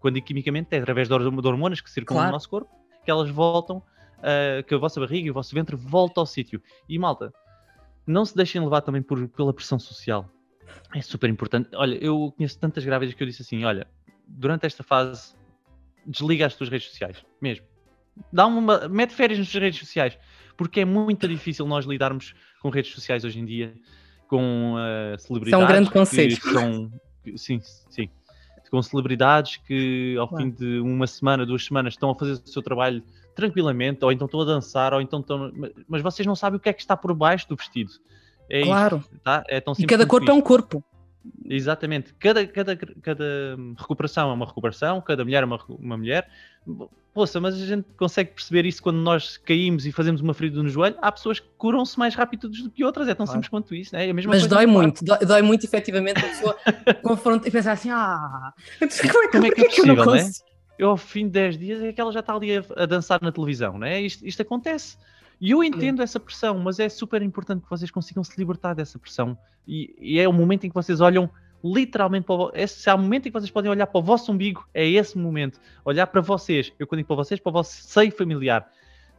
C: quando digo quimicamente é através de hormonas que circulam claro. no nosso corpo, que elas voltam, uh, que a vossa barriga e o vosso ventre voltam ao sítio. E malta, não se deixem levar também por, pela pressão social. É super importante. Olha, eu conheço tantas grávidas que eu disse assim: olha, durante esta fase, desliga as tuas redes sociais, mesmo. Dá uma, mete férias nas tuas redes sociais, porque é muito difícil nós lidarmos com redes sociais hoje em dia, com uh, celebridades.
A: São um grande conselho.
C: São, sim, sim. Com celebridades que ao fim de uma semana, duas semanas, estão a fazer o seu trabalho tranquilamente, ou então estão a dançar, ou então estão. Mas vocês não sabem o que é que está por baixo do vestido. É
A: claro.
C: Isto, tá? é tão
A: e cada corpo isto. é um corpo.
C: Exatamente. Cada, cada, cada recuperação é uma recuperação, cada mulher é uma, uma mulher. Poxa, mas a gente consegue perceber isso quando nós caímos e fazemos uma ferida no joelho. Há pessoas que curam-se mais rápido do que outras, é tão claro. simples quanto isso, né? é
A: Mas dói muito, dói, dói, muito efetivamente a pessoa confronta e pensar assim: ah, como é que,
C: como é, que é possível, que eu, né? eu ao fim de 10 dias é que ela já está ali a, a dançar na televisão, né? isto, isto acontece. E eu entendo essa pressão, mas é super importante que vocês consigam se libertar dessa pressão. E, e é o momento em que vocês olham literalmente para o, esse, se há um momento em que vocês podem olhar para o vosso umbigo, é esse momento. Olhar para vocês. Eu quando digo para vocês, para o vosso seio familiar.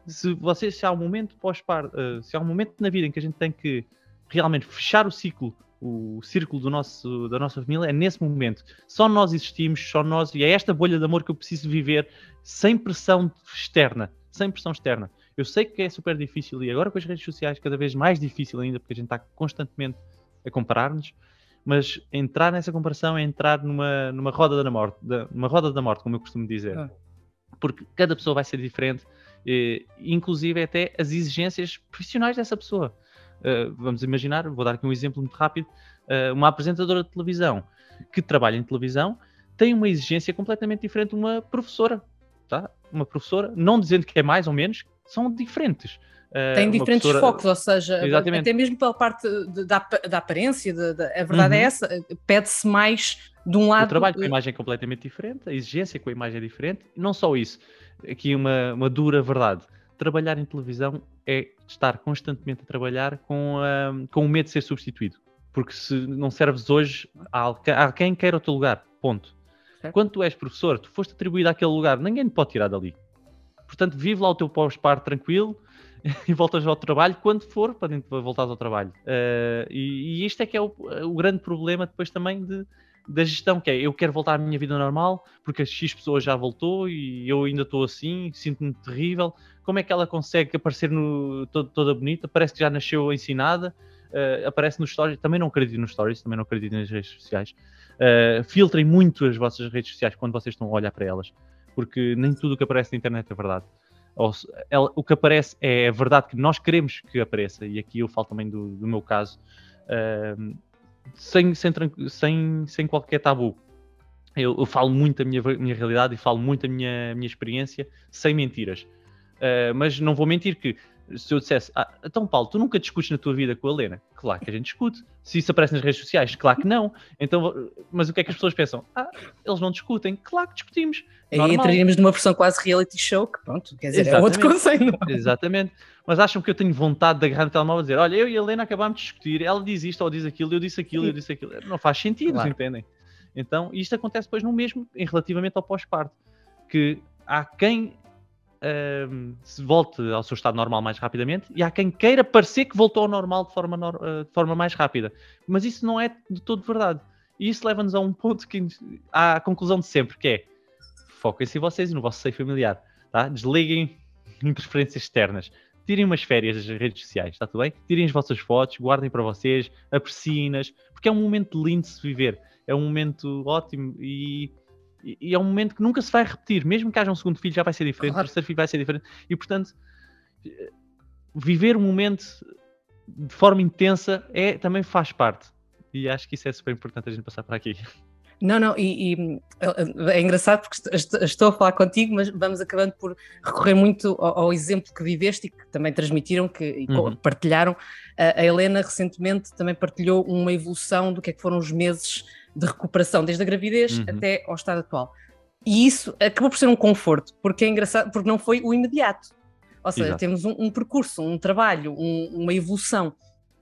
C: Se vocês, se há um momento pós-par, uh, se há um momento na vida em que a gente tem que realmente fechar o ciclo, o círculo do nosso, da nossa família, é nesse momento. Só nós existimos, só nós, e é esta bolha de amor que eu preciso viver sem pressão externa. Sem pressão externa. Eu sei que é super difícil e agora com as redes sociais cada vez mais difícil ainda porque a gente está constantemente a comparar-nos, mas entrar nessa comparação é entrar numa, numa roda da morte, numa roda da morte, como eu costumo dizer. Ah. Porque cada pessoa vai ser diferente, e, inclusive até as exigências profissionais dessa pessoa. Uh, vamos imaginar, vou dar aqui um exemplo muito rápido, uh, uma apresentadora de televisão que trabalha em televisão tem uma exigência completamente diferente de uma professora, tá? Uma professora, não dizendo que é mais ou menos, são diferentes.
A: Uh, Tem diferentes professora... focos, ou seja, Exatamente. até mesmo pela parte de, da, da aparência, de, de, a verdade é uhum. é essa, pede-se mais de um lado.
C: O trabalho com a imagem é completamente diferente, a exigência com a imagem é diferente, não só isso, aqui uma, uma dura verdade. Trabalhar em televisão é estar constantemente a trabalhar com, uh, com o medo de ser substituído. Porque se não serves hoje, há quem queira o teu lugar. Ponto. Certo. Quando tu és professor, tu foste atribuído àquele lugar, ninguém te pode tirar dali. Portanto, vive lá o teu pós-par tranquilo e voltas ao trabalho quando for para dentro voltar ao trabalho. Uh, e, e isto é que é o, o, grande problema depois também de, da gestão, que é eu quero voltar à minha vida normal porque a X pessoa já voltou e eu ainda estou assim, sinto-me terrível. Como é que ela consegue aparecer no, todo, toda bonita? Parece que já nasceu ensinada. Uh, aparece nos stories, também não acredito nos stories, também não acredito nas redes sociais. Uh, filtrem muito as vossas redes sociais quando vocês estão a olhar para elas porque nem tudo o que aparece na internet é verdade. Ou, ela, o que aparece é a verdade que nós queremos que apareça, e aqui eu falo também do, do meu caso, uh, sem, sem, sem, sem qualquer tabu. Eu, eu, falo muito da minha, minha realidade e falo muito da minha, minha experiência, sem mentiras. Uh, mas não vou mentir que se eu dissesse, ah, então Paulo, tu nunca discutes na tua vida com a Helena? Claro que a gente discute. Se isso aparece nas redes sociais, claro que não. Então, mas o que é que as pessoas pensam? Ah, eles não discutem. Claro que discutimos.
A: Aí Normal. entraríamos numa versão quase reality show, que pronto, quer dizer, Exatamente. é outro conceito.
C: Exatamente. Mas acham que eu tenho vontade de agarrar no telemóvel e dizer, olha, eu e a Helena acabámos de discutir, ela diz isto ou diz aquilo, eu disse aquilo, eu disse aquilo. Não faz sentido, claro. entendem? Então, isto acontece depois no mesmo, em relativamente ao pós-parto, que há quem uh, se volte ao seu estado normal mais rapidamente e há quem queira parecer que voltou ao normal de forma, uh, de forma mais rápida. Mas isso não é de todo verdade. E isso leva-nos a um ponto que à conclusão de sempre, que é foquem-se em vocês e no vosso seio familiar. Tá? Desliguem interferências externas. Tirem umas férias das redes sociais, está tudo bem? Tirem as vossas fotos, guardem para vocês, apreciem-nas, porque é um momento lindo de se viver. É um momento ótimo e E, e, é um momento que nunca se vai repetir, mesmo que haja um segundo filho, já vai ser diferente, claro. o terceiro filho vai ser diferente. E portanto, viver um momento de forma intensa é, também faz parte. E acho que isso é super importante a gente passar por aqui.
A: Não, não, e, e, é engraçado porque estou a falar contigo, mas vamos acabando por recorrer muito ao, ao exemplo que viveste e que também transmitiram, que uhum. partilharam. A, a, Helena recentemente também partilhou uma evolução do que é que foram os meses de recuperação, desde a gravidez uhum. até ao estado atual. E isso acabou por ser um conforto, porque é engraçado, porque não foi o imediato. Ou seja, Exato. temos um, um, percurso, um trabalho, um, uma evolução.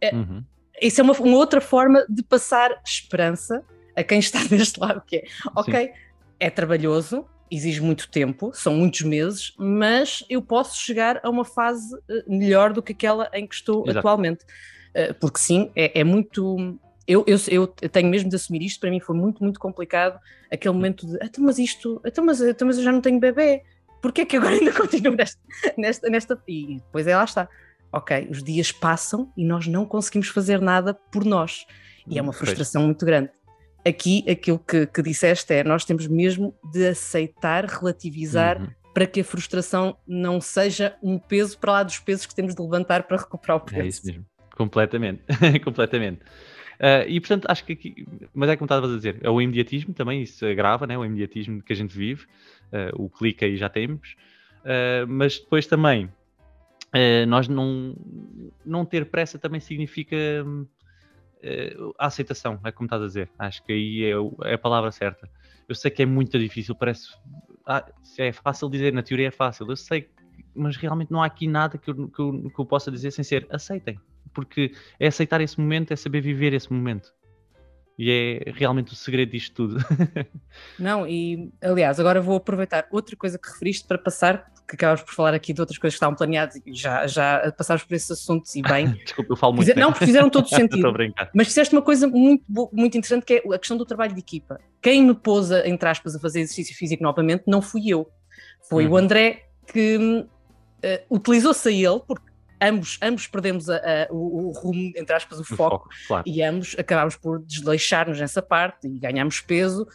A: É, uhum. Isso é uma, uma outra forma de passar esperança a quem está deste lado, que é, ok, Sim. é trabalhoso, exige muito tempo, são muitos meses, mas eu posso chegar a uma fase eh, melhor do que aquela em que estou Exato. atualmente. Eh, porque sim, é, é muito. Eu, eu, eu, tenho mesmo de assumir isto, para mim foi muito, muito complicado aquele momento de, então, mas isto, então, mas, então, mas eu já não tenho bebê, porquê é que agora ainda continuo nesta, nesta, nesta. E depois é lá está. Ok, os dias passam e nós não conseguimos fazer nada por nós. E é uma frustração muito grande aqui aquilo que, que disseste é: nós temos mesmo de aceitar, relativizar. Uhum. Para que a frustração não seja um peso para lá dos pesos que temos de levantar para recuperar o peso.
C: É isso mesmo, completamente, completamente. Uh, e portanto, acho que aqui, mas é como estavas a dizer, é o imediatismo também, isso agrava, né? o imediatismo que a gente vive, uh, o clique aí já temos, uh, mas depois também nós não, não ter pressa também significa a aceitação, é como estás a dizer. Acho que aí é, é, a palavra certa. Eu sei que é muito difícil, parece. Ah, é fácil dizer, na teoria é fácil, eu sei, mas realmente não há aqui nada que eu, que eu, que eu possa dizer sem ser aceitem. Porque é aceitar esse momento, é saber viver esse momento. E é realmente o segredo disto tudo.
A: Não, e aliás, agora vou aproveitar outra coisa que referiste para passar, que acabas por falar aqui de outras coisas que estavam planeadas e já, já passámos por esses assuntos e bem.
C: Desculpa, eu falo muito.
A: Fizer, não, porque fizeram todo sentido. mas fizeste uma coisa muito, muito interessante que é a questão do trabalho de equipa. Quem me pôs, entre aspas, a fazer exercício físico novamente não fui eu. Foi uhum. o André que uh, utilizou-se a ele, porque ambos, ambos perdemos a, a, o, o, rumo, entre aspas, o, o foco, foco claro. e ambos acabámos por desleixar-nos nessa parte e ganhámos peso.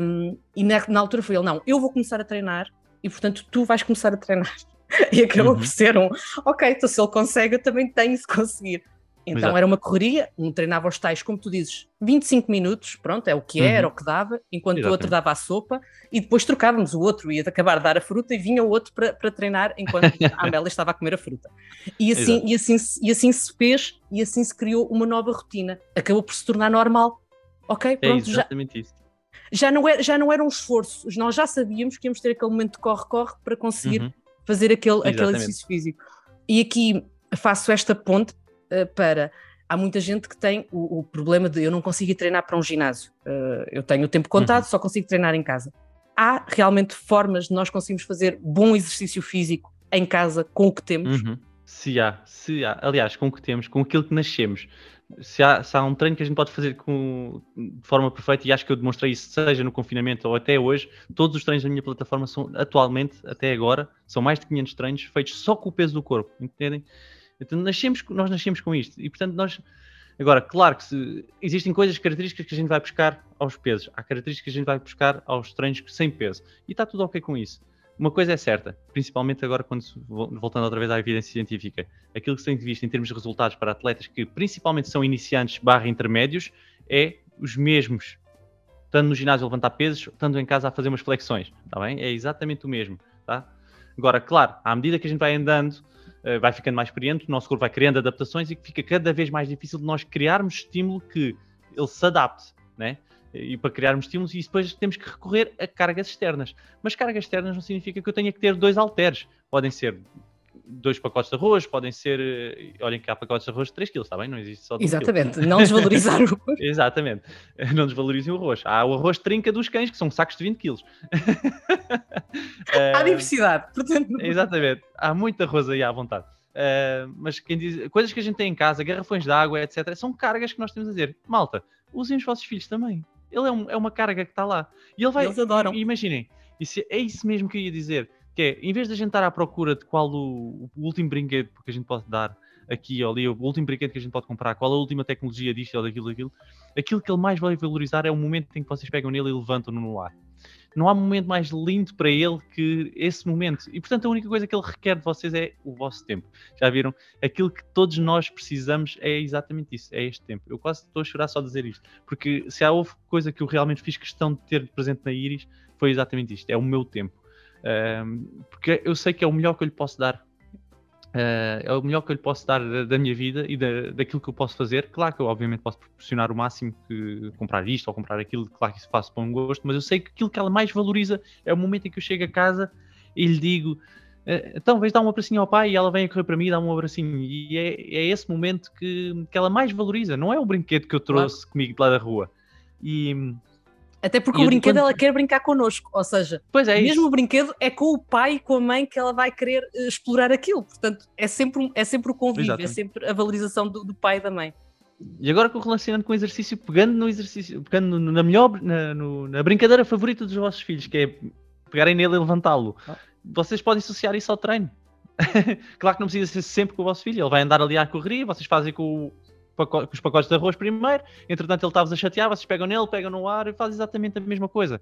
A: Um, e na, na, altura foi ele: não, eu vou começar a treinar e portanto tu vais começar a treinar. E acabou uhum. por ser um: ok, então se ele consegue, eu também tenho de conseguir. Então Exato. era uma correria, um treinava os tais, como tu dizes, 25 minutos, pronto, é o que uhum. era, o que dava, enquanto Exatamente. o outro dava a sopa e depois trocávamos, o outro ia acabar de dar a fruta e vinha o outro para, para treinar enquanto a Amélia estava a comer a fruta. E assim, e, assim, e assim se fez e assim se criou uma nova rotina. Acabou por se tornar normal. Ok,
C: é pronto, é exatamente já, isso.
A: Já não, era, já não era um esforço, nós já sabíamos que íamos ter aquele momento de corre-corre para conseguir uhum. fazer aquele, aquele exercício físico. E aqui faço esta ponte para. Há muita gente que tem o, o, problema de eu não consigo ir treinar para um ginásio. Uh, eu tenho o tempo contado, uhum. só consigo treinar em casa. Há realmente formas de nós conseguirmos fazer bom exercício físico em casa com o que temos?
C: Uhum. Se há, se há, aliás, com o que temos, com aquilo que nascemos. Se há, se há um treino que a gente pode fazer com, de forma perfeita, e acho que eu demonstrei isso, seja no confinamento ou até hoje, todos os treinos da minha plataforma são, atualmente, até agora, são mais de 500 treinos feitos só com o peso do corpo, entendem? Então nascemos, nós nascemos com isto e portanto nós agora claro que se, existem coisas características que a gente vai buscar aos pesos, há características que a gente vai buscar aos treinos sem peso e está tudo ok com isso. Uma coisa é certa, principalmente agora quando voltando outra vez à evidência científica, aquilo que se tem visto em termos de resultados para atletas que principalmente são iniciantes barra intermédios é os mesmos, tanto no ginásio a levantar pesos, tanto em casa a fazer umas flexões, está bem? É exatamente o mesmo, tá? Agora, claro, à medida que a gente vai andando, vai ficando mais experiente, o nosso corpo vai criando adaptações e fica cada vez mais difícil de nós criarmos estímulo que ele se adapte, né? E para criarmos estímulos, e depois temos que recorrer a cargas externas. Mas cargas externas não significa que eu tenha que ter dois halteres. Podem ser dois pacotes de arroz, podem ser. Eh, olhem que há pacotes de arroz de 3 kg, está bem? Não existe só
A: Exatamente, não desvalorizar o arroz.
C: Exatamente, não desvalorizem o arroz. Há o arroz trinca dos cães, que são sacos de 20 kg.
A: há diversidade, portanto.
C: Exatamente, há muito arroz aí à vontade. Uh, mas quem diz, coisas que a gente tem em casa, garrafões de água, etc., são cargas que nós temos a dizer. Malta, usem os vossos filhos também. Ele é, um, é uma carga que está lá. E ele vai.
A: Eles adoram.
C: Imaginem, isso, é isso mesmo que eu ia dizer que é, em vez de a gente estar à procura de qual o, o último brinquedo que a gente pode dar aqui ou ali, o último brinquedo que a gente pode comprar, qual a última tecnologia disto ou daquilo, daquilo, aquilo que ele mais vai valorizar é o momento em que vocês pegam nele e levantam-no no ar. não há momento mais lindo para ele que esse momento. E portanto, a única coisa que ele requer de vocês é o vosso tempo. Já viram? Aquilo que todos nós precisamos é exatamente isso, é este tempo. Eu quase estou a chorar só a dizer isto, porque se há houve coisa que eu realmente fiz questão de ter presente na Iris, foi exatamente isto: é o meu tempo. Um, porque eu sei que é o melhor que eu lhe posso dar Uh, é o melhor que eu lhe posso dar da, da minha vida e da, daquilo que eu posso fazer. Claro que eu, obviamente, posso proporcionar o máximo que comprar isto ou comprar aquilo, claro que isso faço para um gosto, mas eu sei que aquilo que ela mais valoriza é o momento em que eu chego a casa e lhe digo: uh, então, vais dar um abracinho ao pai e ela vem a correr para mim e dá um abracinho. E é, é esse momento que, que ela mais valoriza, não é o brinquedo que eu trouxe claro. comigo de lá da rua. E
A: até porque e o brinquedo quando... ela quer brincar connosco, ou seja,
C: pois é
A: mesmo
C: isso.
A: o brinquedo é com o pai e com a mãe que ela vai querer uh, explorar aquilo. Portanto, é sempre, é sempre o convívio, é Exatamente. é sempre a valorização do, do, pai e da mãe.
C: E agora relacionando com o exercício, pegando no exercício, pegando na melhor, na, no, na brincadeira favorita dos vossos filhos, que é pegarem nele e levantá-lo, ah. vocês podem associar isso ao treino. claro que não precisa ser sempre com o vosso filho, ele vai andar ali à correria, vocês fazem com o, com os pacotes de arroz primeiro, entretanto ele está-vos a chatear, vocês pegam nele, pegam no ar e fazem exatamente a mesma coisa.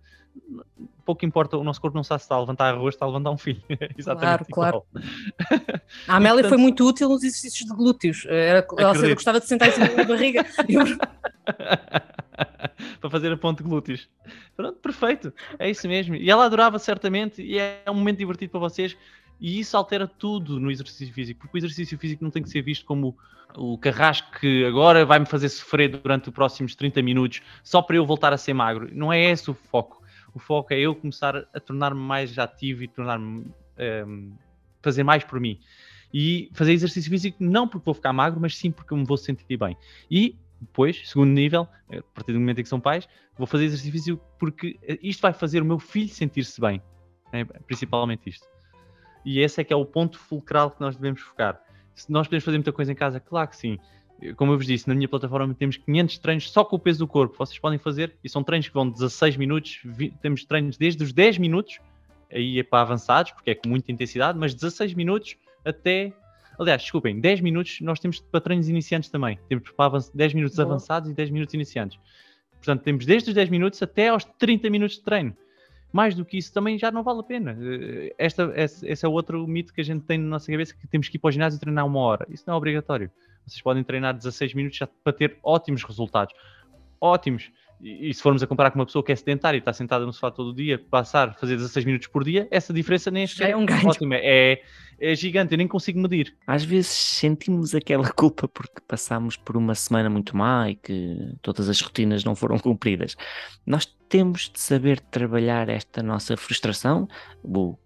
C: Pouco importa, o nosso corpo não sabe se está a levantar arroz, está a levantar um filho. exatamente
A: claro, claro. A Amélia portanto, foi muito útil nos exercícios de glúteos. Era, ela acredito. gostava de sentar em cima da barriga.
C: para fazer a ponte de glúteos. Pronto, perfeito. É isso mesmo. E ela adorava certamente, e é um momento divertido para vocês. E isso altera tudo no exercício físico, porque o exercício físico não tem que ser visto como o carrasco que agora vai-me fazer sofrer durante os próximos 30 minutos só para eu voltar a ser magro. Não é esse o foco. O foco é eu começar a tornar-me mais ativo e tornar-me um, ehm, fazer mais por mim. E fazer exercício físico não porque vou ficar magro, mas sim porque me vou sentir bem. E depois, segundo nível, a partir do momento em que são pais, vou fazer exercício físico porque isto vai fazer o meu filho sentir-se bem. É principalmente isto. E esse é que é o ponto fulcral que nós devemos focar. Se nós podemos fazer muita coisa em casa, claro que sim. Como eu vos disse, na minha plataforma temos 500 treinos só com o peso do corpo. Vocês podem fazer, e são treinos que vão 16 minutos. Temos treinos desde os 10 minutos, aí é para avançados, porque é com muita intensidade, mas 16 minutos até. Aliás, desculpem, 10 minutos nós temos para treinos iniciantes também. Temos para 10 minutos Bom. avançados e 10 minutos iniciantes. Portanto, temos desde os 10 minutos até aos 30 minutos de treino mais do que isso também já não vale a pena. Eh, esta, esse, esse é outro mito que a gente tem na nossa cabeça, que temos que ir para o ginásio e treinar uma hora. Isso não é obrigatório. Vocês podem treinar 16 minutos já para ter ótimos resultados. Ótimos. E, e, se formos a comparar com uma pessoa que é sedentária e está sentada no sofá todo o dia, passar a fazer 16 minutos por dia, essa diferença nem
A: é, é um ganho.
C: ótima. É, é gigante, eu nem consigo medir.
B: Às vezes sentimos aquela culpa porque passámos por uma semana muito má e que todas as rotinas não foram cumpridas. Nós temos de saber trabalhar esta nossa frustração.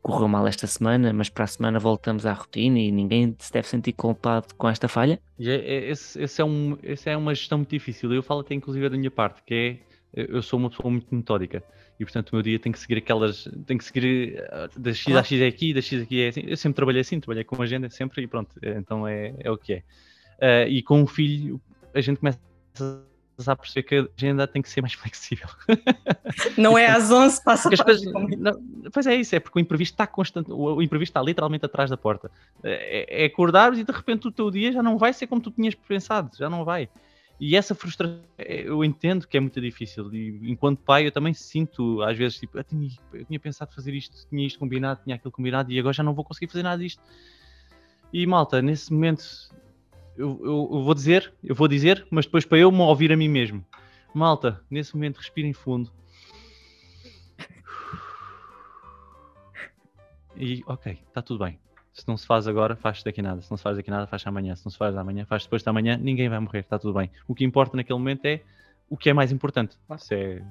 B: correu mal esta semana, mas para a semana voltamos à rotina e ninguém se deve sentir culpado com esta falha.
C: É, é, esse, esse, é um, esse é uma gestão muito difícil. Eu falo até inclusive da minha parte, que é eu sou uma pessoa muito metódica e portanto o meu dia tem que seguir aquelas, tem que seguir eh, da X a X é aqui, da X aqui é assim. Eu sempre trabalhei assim, trabalhei com agenda sempre e pronto, então é, é o que é. Uh, e com o filho a gente começa a perceber que a agenda tem que ser mais flexível.
A: Não é às 11, passa
C: as coisas, não, Pois é isso, é porque o imprevisto está constante, o imprevisto está literalmente atrás da porta. É, é acordares e de repente o teu dia já não vai ser como tu tinhas pensado, já não vai. E essa frustração, eu entendo que é muito difícil. E enquanto pai, eu também sinto, às vezes, tipo, eu tinha, eu tinha pensado fazer isto, tinha isto combinado, tinha aquilo combinado, e agora já não vou conseguir fazer nada disto. E malta, nesse momento, eu, eu, eu, vou dizer, eu vou dizer, mas depois para eu me ouvir a mim mesmo. Malta, nesse momento, respirem fundo. E ok, está tudo bem. Se não se faz agora, faz daqui nada. Se não se faz daqui nada, faz amanhã. Se não se faz amanhã, faz depois de amanhã. Ninguém vai morrer, está tudo bem. O que importa naquele momento é o que é mais importante. Se é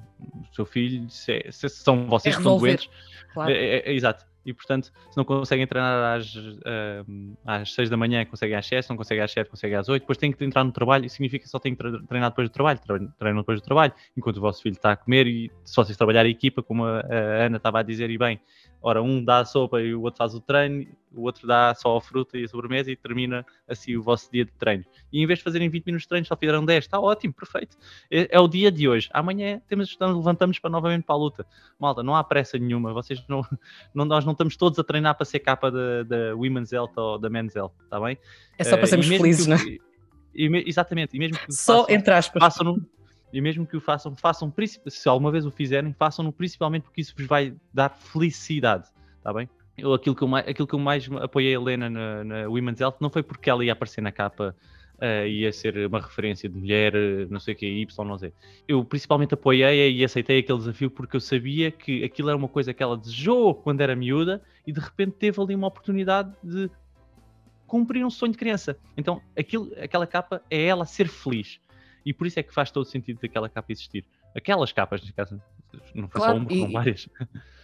C: o seu filho, se, é, se são vocês é que estão doentes. Claro. É, é, é, exato. E portanto, se não conseguem treinar às, uh, às 6 da manhã, conseguem às 7, se não conseguem às 7, conseguem às 8, depois têm que entrar no trabalho, isso significa que só têm que treinar depois do trabalho, treinam depois do trabalho, enquanto o vosso filho está a comer e se vocês trabalharem equipa, como a Ana estava a dizer, e bem, Ora, um dá a sopa e o outro faz o treino, o outro dá só a fruta e a sobremesa e termina assim o vosso dia de treino. E em vez de fazerem 20 minutos de treino, só fizeram 10. Está ótimo, perfeito. É, é, o dia de hoje. Amanhã temos, estamos, levantamos para novamente para a luta. Malta, não há pressa nenhuma. Vocês não, não, nós não estamos todos a treinar para ser capa da, da Women's Health ou da Men's Health, está bem?
A: É só para sermos uh, felizes, não é?
C: E, exatamente, e mesmo que
A: só façam, entre aspas.
C: Façam E mesmo que o façam, façam, se alguma vez o fizerem, façam-no principalmente porque isso vos vai dar felicidade, está bem? Eu, aquilo, que eu mais, aquilo que eu mais apoiei a Helena na, na Women's Health não foi porque ela ia aparecer na capa uh, ia ser uma referência de mulher, não sei o que, Y, não sei. Eu principalmente apoiei e aceitei aquele desafio porque eu sabia que aquilo era uma coisa que ela desejou quando era miúda e de repente teve ali uma oportunidade de cumprir um sonho de criança. Então, aquilo, aquela capa é ela ser feliz. E por isso é que faz todo sentido daquela capa existir. Aquelas capas, neste caso, não foi claro, só uma, foram várias.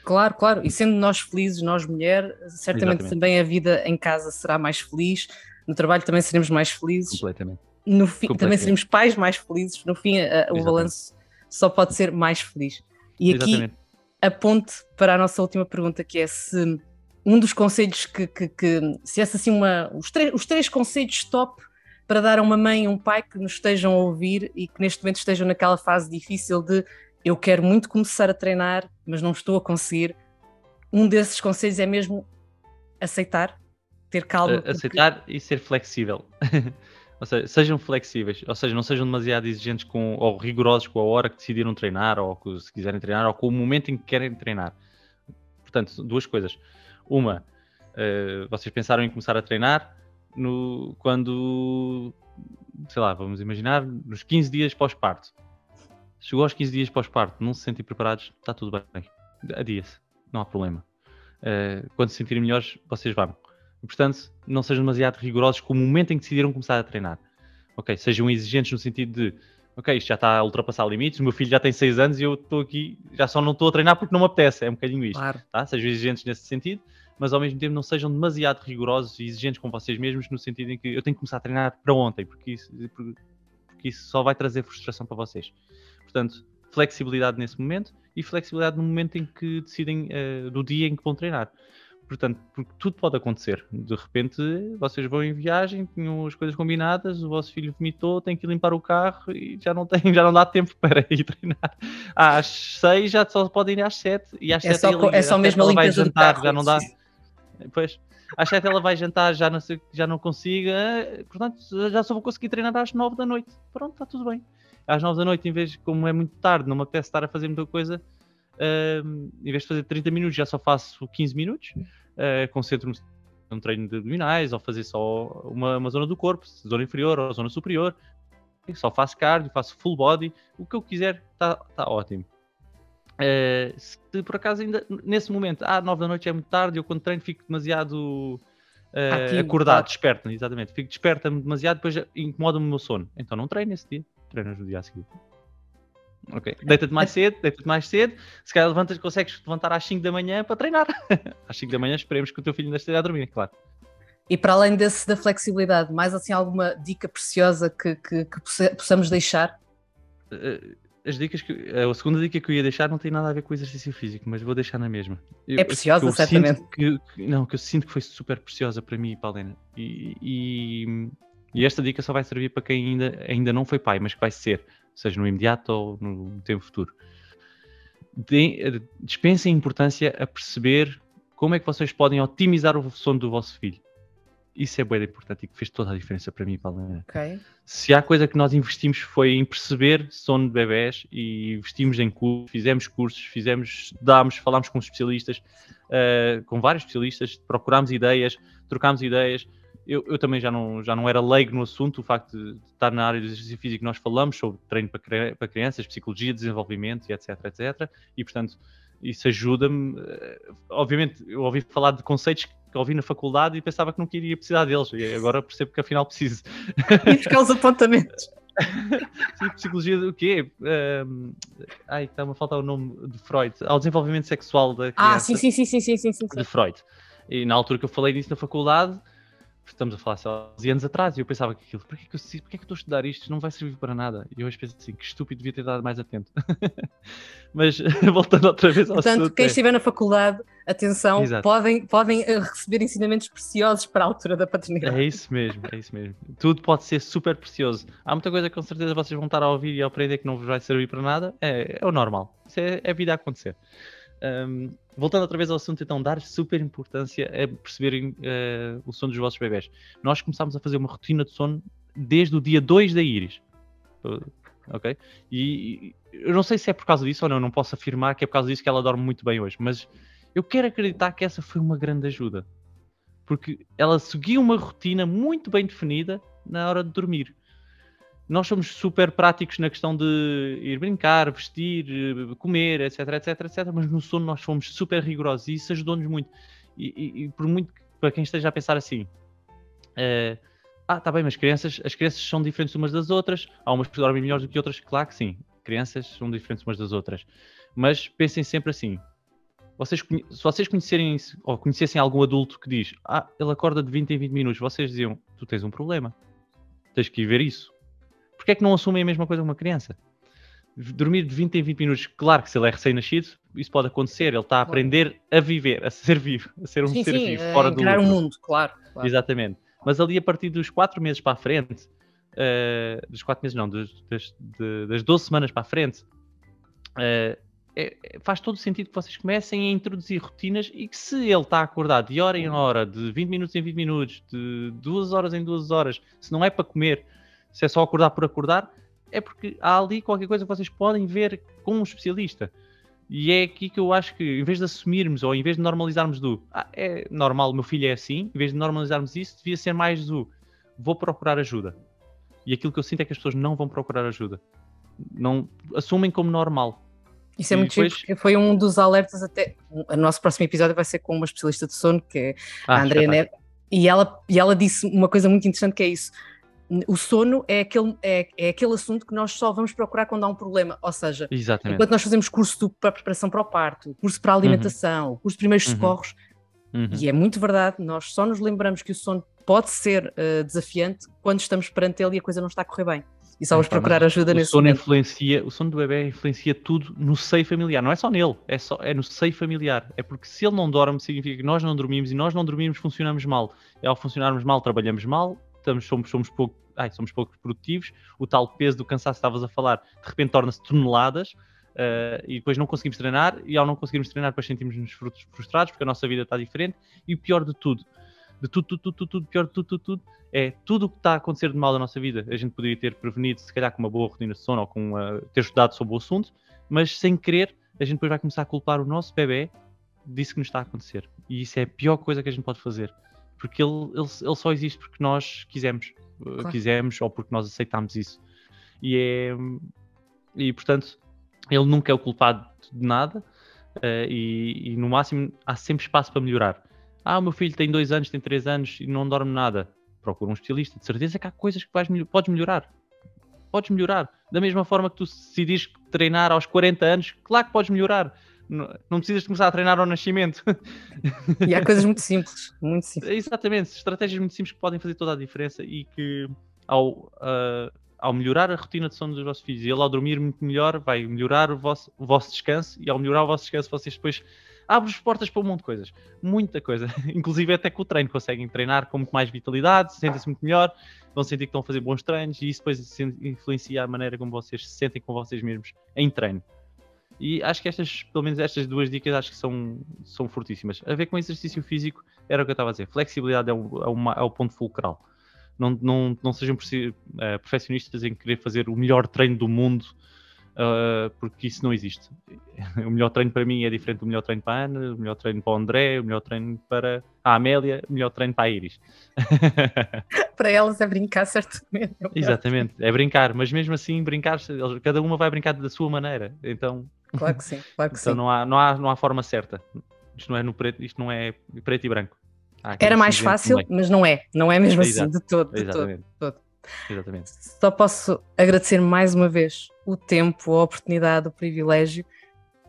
A: Claro, claro. E sendo nós felizes, nós mulher, certamente Exatamente. também a vida em casa será mais feliz. No trabalho também seremos mais felizes.
C: Completamente.
A: No fim, Completamente. também seremos pais mais felizes. No fim, a, o balanço só pode ser mais feliz. E aqui Exatamente. a ponte para a nossa última pergunta, que é se um dos conselhos que, que, que se essa assim uma, os, três, os três conselhos top para dar a uma mãe e um pai que nos estejam a ouvir e que neste momento estejam naquela fase difícil de eu quero muito começar a treinar, mas não estou a conseguir. Um desses conselhos é mesmo aceitar, ter calma.
C: Aceitar porque... e ser flexível. ou seja, sejam flexíveis, ou seja, não sejam demasiado exigentes com, ou rigorosos com a hora que decidiram treinar, ou que, se quiserem treinar, ou com o momento em que querem treinar. Portanto, duas coisas. Uma, uh, vocês pensaram em começar a treinar, no, quando, sei lá, vamos imaginar, nos 15 dias pós-parto. Chegou aos 15 dias pós-parto, não se sentem preparados, está tudo bem. Adia-se, não há problema. Uh, quando se sentirem melhores, vocês vão. E, portanto, não sejam demasiado rigorosos com o momento em que decidiram começar a treinar. Ok, sejam exigentes no sentido de, ok, isto já está a ultrapassar limites, o meu filho já tem 6 anos e eu estou aqui, já só não estou a treinar porque não me apetece, é um bocadinho isto. Claro. Tá? Sejam exigentes nesse sentido mas ao mesmo tempo não sejam demasiado rigorosos e exigentes com vocês mesmos, no sentido em que eu tenho que começar a treinar para ontem, porque isso, porque isso só vai trazer frustração para vocês. Portanto, flexibilidade nesse momento e flexibilidade no momento em que decidem uh, do dia em que vão treinar. Portanto, porque tudo pode acontecer. De repente, vocês vão em viagem, tinham as coisas combinadas, o vosso filho vomitou, tem que limpar o carro e já não, tem, já não dá tempo para ir treinar. Às seis já só podem ir às sete e às é sete
A: só, é só mesmo a limpeza jantar, do carro,
C: já não dá. Pois, às 7 ela vai jantar, já não, sei, já não consiga, portanto, já só vou conseguir treinar às 9 da noite. Pronto, está tudo bem. Às 9 da noite, em vez, como é muito tarde, não me apetece estar a fazer muita coisa, uh, em vez de fazer 30 minutos, já só faço 15 minutos, uh, concentro-me num treino de abdominais, ou fazer só uma, uma zona do corpo, zona inferior ou zona superior, só faço cardio, faço full body, o que eu quiser, está tá ótimo. Uh, se por acaso ainda nesse momento, ah, 9 da noite é muito tarde, eu quando treino fico demasiado uh, acordado, desperto, exatamente, fico desperta-me demasiado, depois incomoda-me o meu sono. Então não treino esse dia, treinas no dia a seguir. Ok, deita-te mais cedo, deita-te mais cedo, se calhar levantas, consegues levantar às 5 da manhã para treinar. às 5 da manhã esperemos que o teu filho ainda esteja a dormir, claro.
A: E para além desse da flexibilidade, mais assim alguma dica preciosa que, que, que possamos deixar?
C: Uh, as dicas que. A segunda dica que eu ia deixar não tem nada a ver com o exercício físico, mas vou deixar na mesma.
A: Eu, é preciosa, eu certamente.
C: Que, que, não, que eu sinto que foi super preciosa para mim e para a Helena. E, e, e, esta dica só vai servir para quem ainda, ainda não foi pai, mas que vai ser, seja no imediato ou no tempo futuro. De, dispensem importância a perceber como é que vocês podem otimizar o sono do vosso filho. Isso é bem importante e que fez toda a diferença para mim e para a Helena.
A: Okay.
C: Se há coisa que nós investimos foi em perceber sono de bebés e investimos em cursos, fizemos cursos, fizemos, dámos, falámos com especialistas, uh, com vários especialistas, procurámos ideias, trocámos ideias. Eu, eu, também já não, já não era leigo no assunto, o facto de estar na área do exercício físico, nós falamos sobre treino para, para crianças, psicologia, desenvolvimento e etc, etc. E, portanto, isso ajuda-me. Eh, obviamente, eu ouvi falar de conceitos que ouvi na faculdade e pensava que não queria precisar deles, e agora percebo que afinal preciso.
A: E buscar os apontamentos.
C: Sim, psicologia do quê? Um, ai, está-me a faltar o nome de Freud. Ao desenvolvimento sexual da criança.
A: Ah, sim, sim, sim, sim, sim, sim, sim.
C: De Freud. E na altura que eu falei disso na faculdade, estamos a falar só 11 anos atrás, e eu pensava que aquilo, porquê que eu, porquê que eu estou a estudar isto? Não vai servir para nada. E hoje penso assim, que estúpido, devia ter dado mais atento. Mas voltando outra vez ao
A: Portanto,
C: assunto,
A: quem é... estiver na faculdade, atenção, podem, podem eh, receber ensinamentos preciosos para a altura da paternidade.
C: É isso mesmo, é isso mesmo. Tudo pode ser super precioso. Há muita coisa que com certeza vocês vão estar a ouvir e a aprender que não vos vai servir para nada. É, é o normal. Isso é, é a vida a acontecer. Um, voltando outra vez ao assunto, então, dar super importância a perceberem uh, o sono dos vossos bebés. Nós começámos a fazer uma rotina de sono desde o dia 2 da Iris. ok? E, e eu não sei se é por causa disso ou não, não posso afirmar que é por causa disso que ela dorme muito bem hoje, mas eu quero acreditar que essa foi uma grande ajuda. Porque ela seguiu uma rotina muito bem definida na hora de dormir. Nós somos super práticos na questão de ir brincar, vestir, comer, etc, etc, etc, mas no sono nós fomos super rigorosos e isso ajudou-nos muito. E, e, e, por muito para quem esteja a pensar assim, uh, ah, tá bem, mas crianças, as crianças são diferentes umas das outras, há umas que dormem melhor do que outras, claro que sim, crianças são diferentes umas das outras, mas pensem sempre assim, vocês, se vocês conhecerem ou conhecessem algum adulto que diz ah, ele acorda de 20 em 20 minutos, vocês diziam, tu tens um problema, tens que ir ver isso. Porquê é que não assumem a mesma coisa uma criança? Dormir de 20 em 20 minutos, claro que se ele é recém-nascido, isso pode acontecer, ele está a aprender a viver, a ser vivo, a ser um
A: sim,
C: ser
A: sim,
C: vivo, fora do
A: outro. um mundo, claro, claro,
C: Exatamente. Mas ali a partir dos 4 meses para a frente, uh, dos 4 meses não, dos, das, de, das 12 semanas para a frente, uh, é, faz todo sentido que vocês comecem a introduzir rotinas e que se ele está acordado de hora em hora, de 20 minutos em 20 minutos, de 2 horas em 2 horas, se não é para comer, se é só acordar por acordar, é porque há ali qualquer coisa que vocês podem ver com um especialista. E é aqui que eu acho que, em vez de assumirmos ou em vez de normalizarmos do ah, é normal, meu filho é assim, em vez de normalizarmos isso, devia ser mais do vou procurar ajuda. E aquilo que eu sinto é que as pessoas não vão procurar ajuda. Não assumem como normal.
A: Isso é muito depois... porque foi um dos alertas até. O nosso próximo episódio vai ser com uma especialista de sono, que é ah, a Andrea Neves. E ela, e ela disse uma coisa muito interessante que é isso. O sono é aquele, é, é aquele assunto que nós só vamos procurar quando há um problema. Ou seja,
C: Exatamente.
A: enquanto nós fazemos curso para preparação para o parto, curso para a alimentação, uhum. curso de primeiros uhum. socorros, uhum. e é muito verdade, nós só nos lembramos que o sono pode ser uh, desafiante quando estamos perante ele e a coisa não está a correr bem. E só vamos procurar ajuda nesse
C: sono momento. influencia O sono do bebê influencia tudo no seio familiar. Não é só nele, é, só, é no seio familiar. É porque se ele não dorme, significa que nós não dormimos e nós não dormimos, funcionamos mal. E ao funcionarmos mal, trabalhamos mal, estamos, somos, somos, pouco, ai, somos pouco produtivos. O tal peso do cansaço que estavas a falar, de repente torna-se toneladas. Uh, e depois não conseguimos treinar, e ao não conseguirmos treinar, depois sentimos-nos frustrados porque a nossa vida está diferente. E o pior de tudo, de tudo, tudo, tudo, tudo, pior de tudo, tudo, tudo, é tudo o que está a acontecer de mal na nossa vida. A gente poderia ter prevenido, se calhar com uma boa rotina de sono ou com uh, ter estudado sobre o assunto, mas sem querer, a gente depois vai começar a culpar o nosso bebê disso que nos está a acontecer. E isso é a pior coisa que a gente pode fazer. Porque ele, ele, ele só existe porque nós quisemos. Eh, claro. Quisemos ou porque nós aceitámos isso. E é. E portanto, ele nunca é o culpado de nada. Uh, e, e, no máximo há sempre espaço para melhorar. Ah, o meu filho tem dois anos, tem três anos e não dorme nada. Procura um especialista. De certeza que há coisas que vais, podes melhorar. Podes melhorar. Da mesma forma que tu decidires treinar aos 40 anos, claro que podes melhorar. Não, precisas começar a treinar ao nascimento.
A: E há coisas muito simples, muito simples.
C: Exatamente, estratégias muito simples que podem fazer toda a diferença e que ao, uh, ao melhorar a rotina de sono dos vossos filhos e ele ao dormir muito melhor, vai melhorar o vosso, o vosso descanso e ao melhorar o vosso descanso vocês depois abre as portas para um monte de coisas. Muita coisa. Inclusive até com o treino. Conseguem treinar com muito mais vitalidade, sentem-se muito melhor, vão sentir que estão a fazer bons treinos e isso depois influencia a maneira como vocês se sentem com vocês mesmos em treino. E acho que estas, pelo menos estas duas dicas, acho que são, são fortíssimas. A ver com exercício físico, era o que eu estava a dizer. Flexibilidade é o, é uma, é o ponto fulcral. Não, não, não sejam uh, perfeccionistas em querer fazer o melhor treino do mundo uh, porque isso não existe. O melhor treino para mim é diferente do melhor treino para a Ana, o melhor treino para o André, o melhor treino para a Amélia, o melhor treino para a Iris.
A: para elas é brincar, certamente. É
C: Exatamente, é brincar, mas mesmo assim, brincar, cada uma vai brincar da sua maneira. Então,
A: claro que sim, claro que
C: então
A: sim.
C: Não há, não, há, não há forma certa. Isto não é no preto, isto não é preto e branco.
A: Era mais fácil, mas não é, não é mesmo assim de todo. De
C: Exatamente.
A: todo, todo.
C: Exatamente.
A: Só posso agradecer mais uma vez o tempo, a oportunidade, o privilégio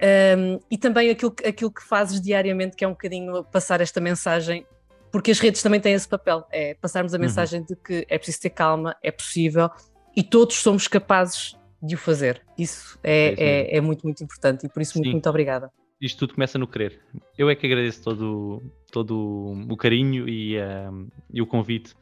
A: um, e também aquilo, aquilo que fazes diariamente, que é um bocadinho passar esta mensagem, porque as redes também têm esse papel, é passarmos a uhum. mensagem uhum. de que é preciso ter calma, é possível e todos somos capazes de o fazer. Isso é, é, é muito, muito importante e por isso muito, muito obrigada.
C: Isto tudo começa no querer. Eu é que agradeço todo, todo o carinho e, um, e o convite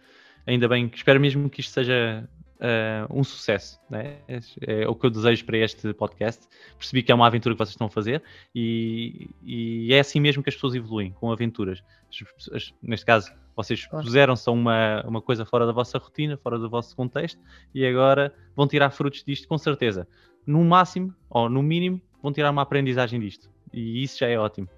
C: ainda bem, espero mesmo que isto seja uh, um sucesso. Né? É, é, o que eu desejo para este podcast. Percebi que é uma aventura que vocês estão a fazer e, e é assim mesmo que as pessoas evoluem, com aventuras. As, as, neste caso, vocês puseram-se a uma, uma coisa fora da vossa rotina, fora do vosso contexto e agora vão tirar frutos disto com certeza. No máximo, ou no mínimo, vão tirar uma aprendizagem disto. E isso já é ótimo.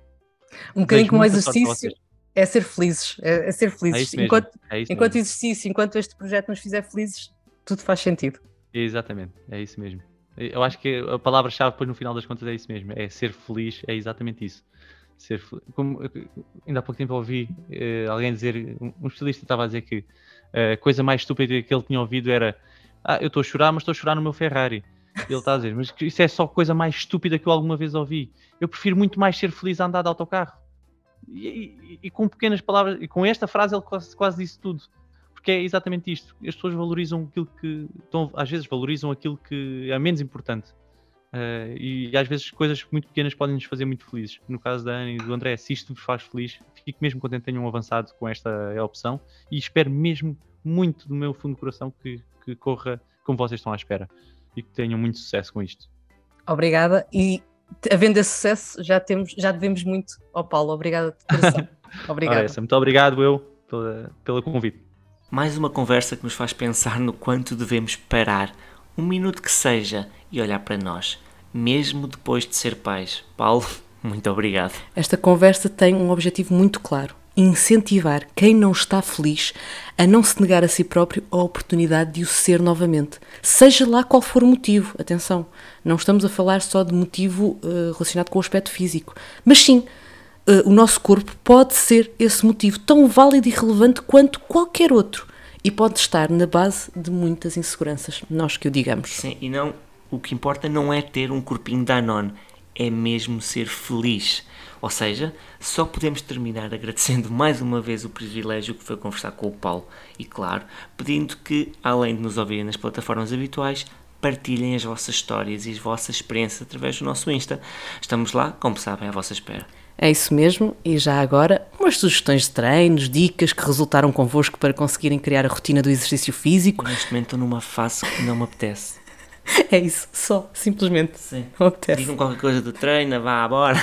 A: Um bocadinho como exercício é ser felizes, é, é ser felizes.
C: É
A: enquanto
C: é
A: enquanto exercício, enquanto este projeto nos fizer felizes, tudo faz sentido.
C: Exatamente, é isso mesmo. Eu acho que a palavra-chave, depois no final das contas, é isso mesmo: é ser feliz, é exatamente isso. Ser Como, ainda há pouco tempo ouvi uh, alguém dizer, um especialista estava a dizer que a coisa mais estúpida que ele tinha ouvido era: Ah, eu estou a chorar, mas estou a chorar no meu Ferrari. Ele está a dizer, mas isso é só coisa mais estúpida que eu alguma vez ouvi. Eu prefiro muito mais ser feliz a andar de autocarro. E, e, e, com pequenas palavras, e com esta frase ele quase, quase disse tudo. Porque é exatamente isto. As pessoas valorizam aquilo que. Estão, às vezes valorizam aquilo que é menos importante. Uh, e, às vezes coisas muito pequenas podem nos fazer muito felizes. No caso da Ana e do André, se isto vos faz feliz, fico mesmo contente que tenham avançado com esta opção e espero mesmo muito do meu fundo do coração que, que corra como vocês estão à espera e que tenham muito sucesso com isto.
A: Obrigada e havendo esse sucesso, já, temos, já devemos muito ao Paulo. Obrigada de coração. Obrigado.
C: Essa, muito obrigado eu pela, pelo convite.
B: Mais uma conversa que nos faz pensar no quanto devemos parar, um minuto que seja, e olhar para nós, mesmo depois de ser pais. Paulo, muito obrigado.
A: Esta conversa tem um objetivo muito claro: incentivar quem não está feliz a não se negar a si próprio a oportunidade de o ser novamente, seja lá qual for o motivo. Atenção, não estamos a falar só de motivo uh, relacionado com o aspecto físico, mas sim. Uh, o nosso corpo pode ser esse motivo tão válido e relevante quanto qualquer outro e pode estar na base de muitas inseguranças, nós que o digamos.
B: Sim, e não, o que importa não é ter um corpinho Danone, é mesmo ser feliz. Ou seja, só podemos terminar agradecendo mais uma vez o privilégio que foi conversar com o Paulo e, claro, pedindo que, além de nos ouvirem nas plataformas habituais, partilhem as vossas histórias e as vossas experiências através do nosso Insta. Estamos lá, como sabem, à vossa espera.
A: É isso mesmo, e já agora, umas sugestões de treinos, dicas que resultaram convosco para conseguirem criar a rotina do exercício físico.
B: Neste momento estou numa fase que não me apetece.
A: É isso, só, simplesmente.
B: Sim. Não apetece. Digam qualquer coisa do treino, vá, bora.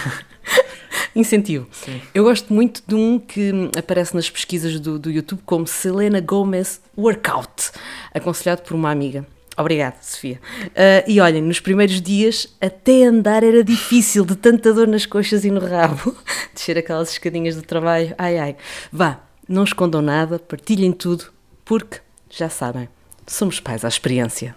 A: Incentivo. Sim. Eu gosto muito de um que aparece nas pesquisas do, do YouTube como Selena Gomez Workout, aconselhado por uma amiga. Obrigada, Sofia. Uh, e olhem, nos primeiros dias até andar era difícil, de tanta dor nas coxas e no rabo. Descer aquelas escadinhas do trabalho, ai ai. Vá, não escondam nada, partilhem tudo, porque, já sabem, somos pais à experiência.